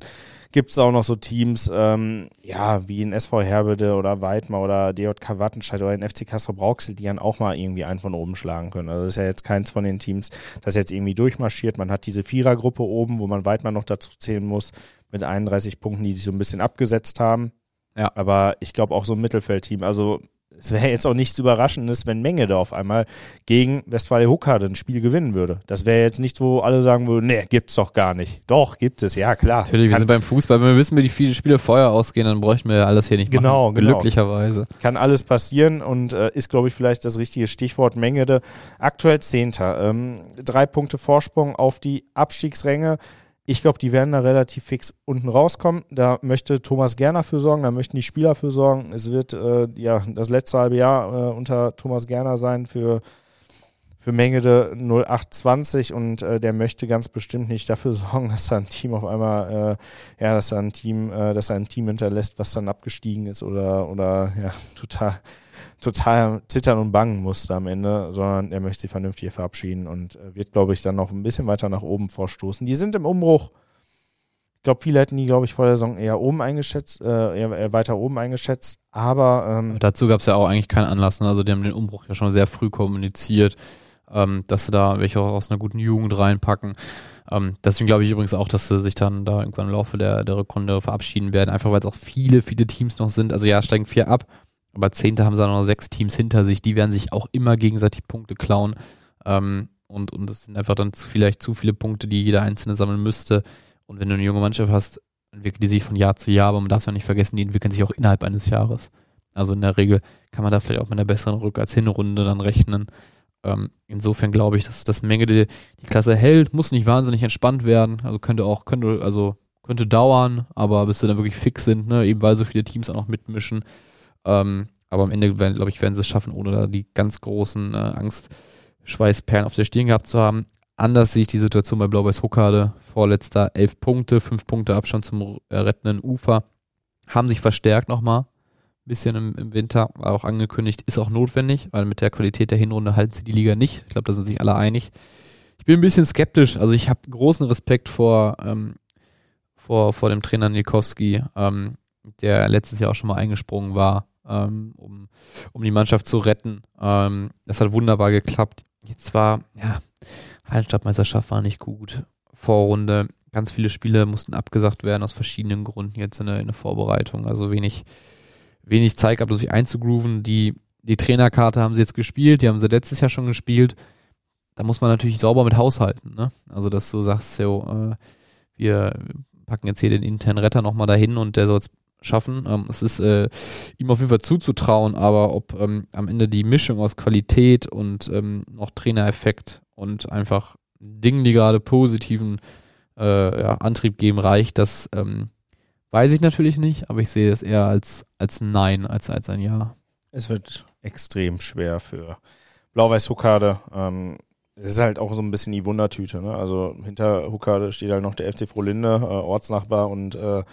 gibt es auch noch so Teams, ähm, ja, wie in SV Herbede oder Weidmar oder DJK Wattenscheid oder in FC Castro Brauxel, die dann auch mal irgendwie einen von oben schlagen können. Also das ist ja jetzt keins von den Teams, das jetzt irgendwie durchmarschiert. Man hat diese Vierergruppe oben, wo man Weidmar noch dazu zählen muss, mit 31 Punkten, die sich so ein bisschen abgesetzt haben. Ja. Aber ich glaube auch so ein Mittelfeldteam, also es wäre jetzt auch nichts Überraschendes, wenn Menge da auf einmal gegen Westfalia Huckade ein Spiel gewinnen würde. Das wäre jetzt nicht, wo alle sagen würden, nee, gibt's doch gar nicht. Doch, gibt es, ja klar. Natürlich, wir kann, sind beim Fußball, wenn wir wissen, wie die viele Spiele vorher ausgehen, dann bräuchten wir ja alles hier nicht genau, machen. Genau, Glücklicherweise. Kann alles passieren und äh, ist, glaube ich, vielleicht das richtige Stichwort Mengede. Aktuell Zehnter. Ähm, drei Punkte Vorsprung auf die Abstiegsränge. Ich glaube, die werden da relativ fix unten rauskommen. Da möchte Thomas Gerner für sorgen, da möchten die Spieler für sorgen. Es wird äh, ja das letzte halbe Jahr äh, unter Thomas Gerner sein für, für Mengede 0820 und äh, der möchte ganz bestimmt nicht dafür sorgen, dass da ein Team auf einmal, äh, ja, dass er ein Team, äh, dass er ein Team hinterlässt, was dann abgestiegen ist oder, oder ja, total total zittern und bangen musste am Ende, sondern er möchte sie vernünftig verabschieden und äh, wird, glaube ich, dann noch ein bisschen weiter nach oben vorstoßen. Die sind im Umbruch. Ich glaube, viele hätten die, glaube ich, vor der Saison eher oben eingeschätzt, äh, eher, weiter oben eingeschätzt, aber ähm, dazu gab es ja auch eigentlich keinen Anlass. Ne? Also die haben den Umbruch ja schon sehr früh kommuniziert, ähm, dass sie da welche auch aus einer guten Jugend reinpacken. Ähm, deswegen glaube ich übrigens auch, dass sie sich dann da irgendwann im Laufe der, der Rückrunde verabschieden werden, einfach weil es auch viele, viele Teams noch sind. Also ja, steigen vier ab, aber Zehnte haben sie noch sechs Teams hinter sich, die werden sich auch immer gegenseitig Punkte klauen. Ähm, und, und es sind einfach dann zu, vielleicht zu viele Punkte, die jeder Einzelne sammeln müsste. Und wenn du eine junge Mannschaft hast, entwickelt die sich von Jahr zu Jahr, aber man darf es ja nicht vergessen, die entwickeln sich auch innerhalb eines Jahres. Also in der Regel kann man da vielleicht auch mit einer besseren Rück- als Hinrunde dann rechnen. Ähm, insofern glaube ich, dass das Menge die, die Klasse hält, muss nicht wahnsinnig entspannt werden. Also könnte auch, könnte, also könnte dauern, aber bis sie dann wirklich fix sind, ne, eben weil so viele Teams auch noch mitmischen, ähm, aber am Ende, glaube ich, werden sie es schaffen, ohne da die ganz großen äh, Angstschweißperlen auf der Stirn gehabt zu haben. Anders sehe ich die Situation bei Blau-Weiß Huckade. Vorletzter elf Punkte, fünf Punkte Abstand zum äh, rettenden Ufer. Haben sich verstärkt nochmal. Bisschen im, im, Winter, war auch angekündigt, ist auch notwendig, weil mit der Qualität der Hinrunde halten sie die Liga nicht. Ich glaube, da sind sich alle einig. Ich bin ein bisschen skeptisch. Also ich habe großen Respekt vor, ähm, vor, vor dem Trainer Nikowski, ähm, der letztes Jahr auch schon mal eingesprungen war ähm, um, um die Mannschaft zu retten. Ähm, das hat wunderbar geklappt. Jetzt war, ja, Hallenstadtmeisterschaft war nicht gut. Vorrunde, ganz viele Spiele mussten abgesagt werden aus verschiedenen Gründen jetzt in der, in der Vorbereitung. Also wenig, wenig Zeit gehabt, sich einzugrooven. Die, die Trainerkarte haben sie jetzt gespielt, die haben sie letztes Jahr schon gespielt. Da muss man natürlich sauber mit haushalten. Ne? Also, dass du sagst, so, äh, wir packen jetzt hier den internen Retter nochmal dahin und der soll jetzt schaffen. Ähm, es ist äh, ihm auf jeden Fall zuzutrauen, aber ob ähm, am Ende die Mischung aus Qualität und ähm, noch Trainereffekt und einfach Dingen, die gerade positiven äh, ja, Antrieb geben, reicht, das ähm, weiß ich natürlich nicht, aber ich sehe es eher als, als Nein, als, als ein Ja. Es wird extrem schwer für Blau-Weiß-Huckade. Ähm, es ist halt auch so ein bisschen die Wundertüte. Ne? Also hinter Huckade steht halt noch der FC Frohlinde, äh, Ortsnachbar und äh,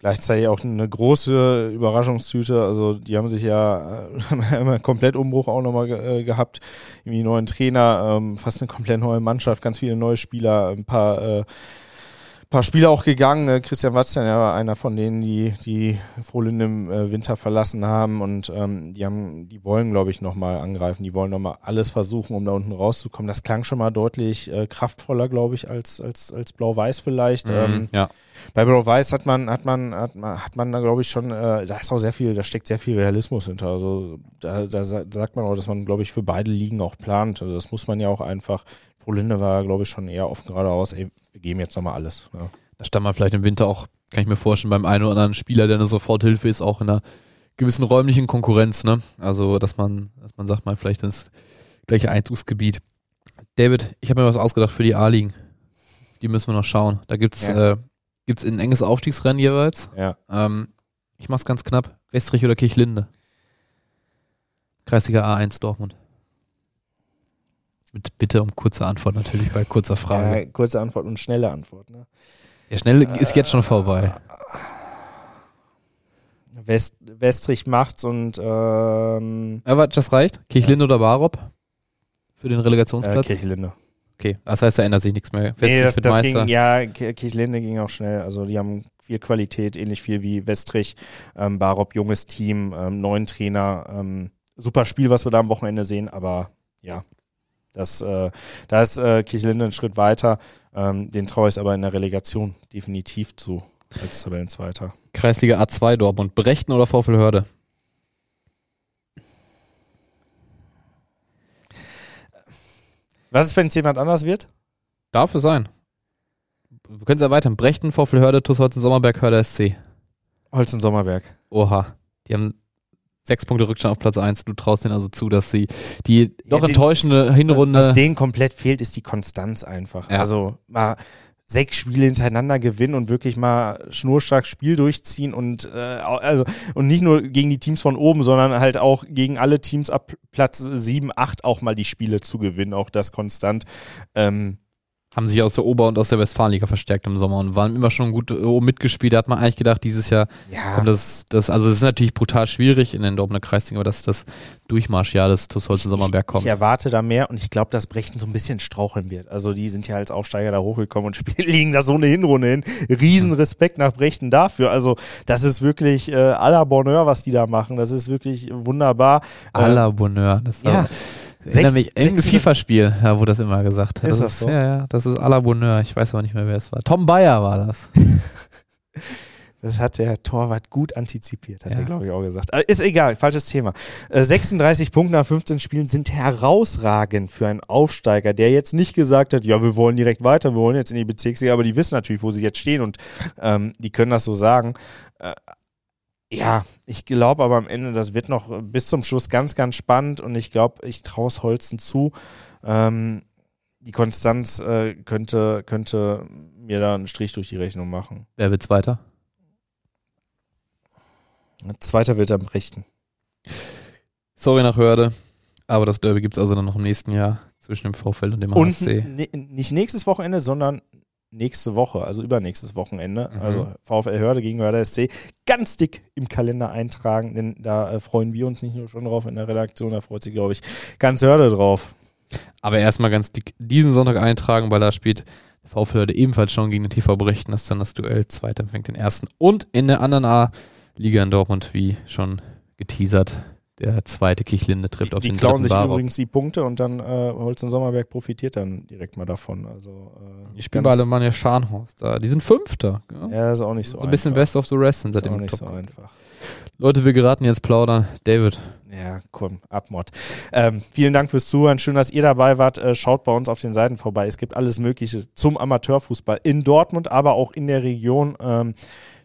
Gleichzeitig auch eine große Überraschungstüte. Also die haben sich ja äh, komplett Umbruch auch nochmal ge äh, gehabt. Irgendwie neuen Trainer, ähm, fast eine komplett neue Mannschaft, ganz viele neue Spieler, ein paar äh, paar Spiele auch gegangen. Ne? Christian Watzern ja war einer von denen, die die Frohlinde im äh, Winter verlassen haben und ähm, die haben, die wollen, glaube ich, nochmal angreifen. Die wollen nochmal alles versuchen, um da unten rauszukommen. Das klang schon mal deutlich äh, kraftvoller, glaube ich, als als als Blau-Weiß vielleicht. Mhm, ähm, ja. Bei Blau-Weiß hat man hat man hat man hat man da glaube ich schon, äh, da ist auch sehr viel, da steckt sehr viel Realismus hinter. Also da, da sagt man auch, dass man glaube ich für beide Ligen auch plant. Also das muss man ja auch einfach Frohlinde war, glaube ich, schon eher offen geradeaus, ey, wir geben jetzt nochmal alles. Ja. Da stand man vielleicht im Winter auch, kann ich mir vorstellen, beim einen oder anderen Spieler, der eine Soforthilfe ist, auch in einer gewissen räumlichen Konkurrenz, ne? Also, dass man, dass man sagt, mal vielleicht ins gleiche Einzugsgebiet. David, ich habe mir was ausgedacht für die A-Ligen. Die müssen wir noch schauen. Da gibt's, ja. äh, gibt's ein enges Aufstiegsrennen jeweils. Ja. Ähm, ich mach's ganz knapp. Westrich oder Kirchlinde? Kreisliga A1 Dortmund. Mit Bitte um kurze Antwort natürlich bei kurzer Frage. Ja, kurze Antwort und schnelle Antwort. Ne? Ja, schnell äh, ist jetzt schon vorbei. West, Westrich macht's und ähm, Aber das reicht? Kirchlinde ja. oder Barop? Für den Relegationsplatz? Äh, Kirchlinde. Okay, das heißt, da ändert sich nichts mehr. Westrich nee, das, das ging, ja, Kirchlinde ging auch schnell. Also die haben viel Qualität, ähnlich viel wie Westrich. Ähm, Barop, junges Team, ähm, neuen Trainer. Ähm, super Spiel, was wir da am Wochenende sehen, aber ja, das, äh, da ist äh, Kirchlinde einen Schritt weiter. Ähm, den traue ich aber in der Relegation definitiv zu als Tabellenzweiter. Kreisliga A2 Dortmund. Brechten oder Vorfeldhörde? Was ist, wenn es jemand anders wird? Darf es sein. Wir können es erweitern. Brechten, VfL Hörde, TuS Holzen, Sommerberg, Hörde SC. Holzen Sommerberg. Oha. Die haben sechs Punkte Rückstand auf Platz 1. Du traust denen also zu, dass sie die doch den- enttäuschende Hinrunde. Was denen komplett fehlt, ist die Konstanz einfach. Ja. Also mal sechs Spiele hintereinander gewinnen und wirklich mal schnurstracks Spiel durchziehen und äh, also und nicht nur gegen die Teams von oben, sondern halt auch gegen alle Teams ab Platz 7, 8 auch mal die Spiele zu gewinnen, auch das konstant. Ähm, haben sich aus der Ober- und aus der Westfalenliga verstärkt im Sommer und waren immer schon gut äh, oben mitgespielt. Da hat man eigentlich gedacht, dieses Jahr ja, kommt das, das, also es ist natürlich brutal schwierig in den Dortmunder Kreisliga, aber dass das Durchmarschjahr des TuS Holzen Sommerberg kommt. Ich erwarte da mehr und ich glaube, dass Brechten so ein bisschen straucheln wird. Also die sind ja als Aufsteiger da hochgekommen und spielen, liegen da so eine Hinrunde hin. Riesen Respekt nach Brechten dafür. Also das ist wirklich äh, à la Bonheur, was die da machen. Das ist wirklich wunderbar. Äh, À la Bonheur. Das ja. Erinnert mich Sechs- irgendein FIFA-Spiel, ja, wo das immer gesagt hat. Ist das so? Ja, ja, das ist à la Bonheur. Ich weiß aber nicht mehr, wer es war. Tom Bayer war das. Das hat der Torwart gut antizipiert, hat Ja. er, glaube ich, auch gesagt. Äh, Ist egal, falsches Thema. Äh, 36 Punkte nach 15 Spielen sind herausragend für einen Aufsteiger, der jetzt nicht gesagt hat, ja, wir wollen direkt weiter, wir wollen jetzt in die Bezirksliga, aber die wissen natürlich, wo sie jetzt stehen und ähm, die können das so sagen. Ja, ich glaube aber am Ende, das wird noch bis zum Schluss ganz, ganz spannend und ich glaube, ich traue es Holzen zu. Ähm, die Konstanz äh, könnte, könnte mir da einen Strich durch die Rechnung machen. Wer wird's weiter? Zweiter wird am rechten. Sorry nach Hörde, aber das Derby gibt's also dann noch im nächsten Jahr zwischen dem VfL und dem Und HSC. nicht nächstes Wochenende, sondern nächste Woche, also übernächstes Wochenende. Mhm. Also VfL Hörde gegen Hörde SC. Ganz dick im Kalender eintragen, denn da äh, freuen wir uns nicht nur schon drauf in der Redaktion, da freut sich, glaube ich, ganz Hörde drauf. Aber erstmal ganz dick diesen Sonntag eintragen, weil da spielt VfL Hörde ebenfalls schon gegen den TV Brechten. Das ist dann das Duell. Zweiter empfängt den ersten. Und in der anderen A-Liga in Dortmund, wie schon geteasert, der zweite Kichlinde trifft auf Die den klauen dritten sich Barok. übrigens die Punkte und dann äh, Holzen Sommerberg profitiert dann direkt mal davon. Also, äh, Die spielen bei Alemannia Scharnhorst da. Die sind Fünfter. Ja. Ja, ist auch nicht so, so ein bisschen. Best of the Rest sind Ist seitdem auch im nicht Top. so einfach. Leute, wir geraten jetzt plaudern. David, Ja, komm, Abmord. Ähm, vielen Dank fürs Zuhören. Schön, dass ihr dabei wart. Äh, schaut bei uns auf den Seiten vorbei. Es gibt alles Mögliche zum Amateurfußball in Dortmund, aber auch in der Region. Ähm,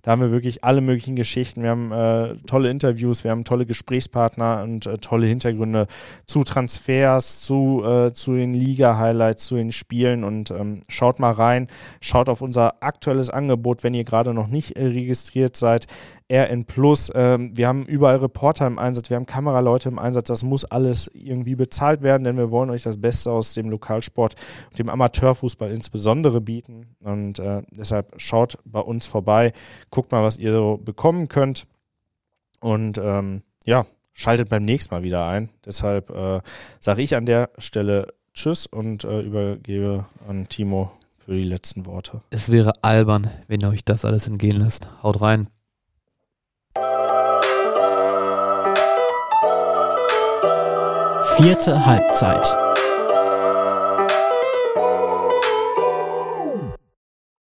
da haben wir wirklich alle möglichen Geschichten. Wir haben äh, tolle Interviews, wir haben tolle Gesprächspartner und äh, tolle Hintergründe zu Transfers, zu, äh, zu den Liga-Highlights, zu den Spielen und ähm, schaut mal rein. Schaut auf unser aktuelles Angebot, wenn ihr gerade noch nicht äh, registriert seid. RN Plus. Ähm, wir haben überall Reporter im Einsatz, wir haben Kameraleute im Einsatz. Das muss alles irgendwie bezahlt werden, denn wir wollen euch das Beste aus dem Lokalsport und dem Amateurfußball insbesondere bieten. Und äh, deshalb schaut bei uns vorbei, guckt mal, was ihr so bekommen könnt. Und ähm, ja, schaltet beim nächsten Mal wieder ein. Deshalb äh, sage ich an der Stelle Tschüss und äh, übergebe an Timo für die letzten Worte. es wäre albern, wenn ihr euch das alles entgehen lasst. Haut rein. Vierte Halbzeit.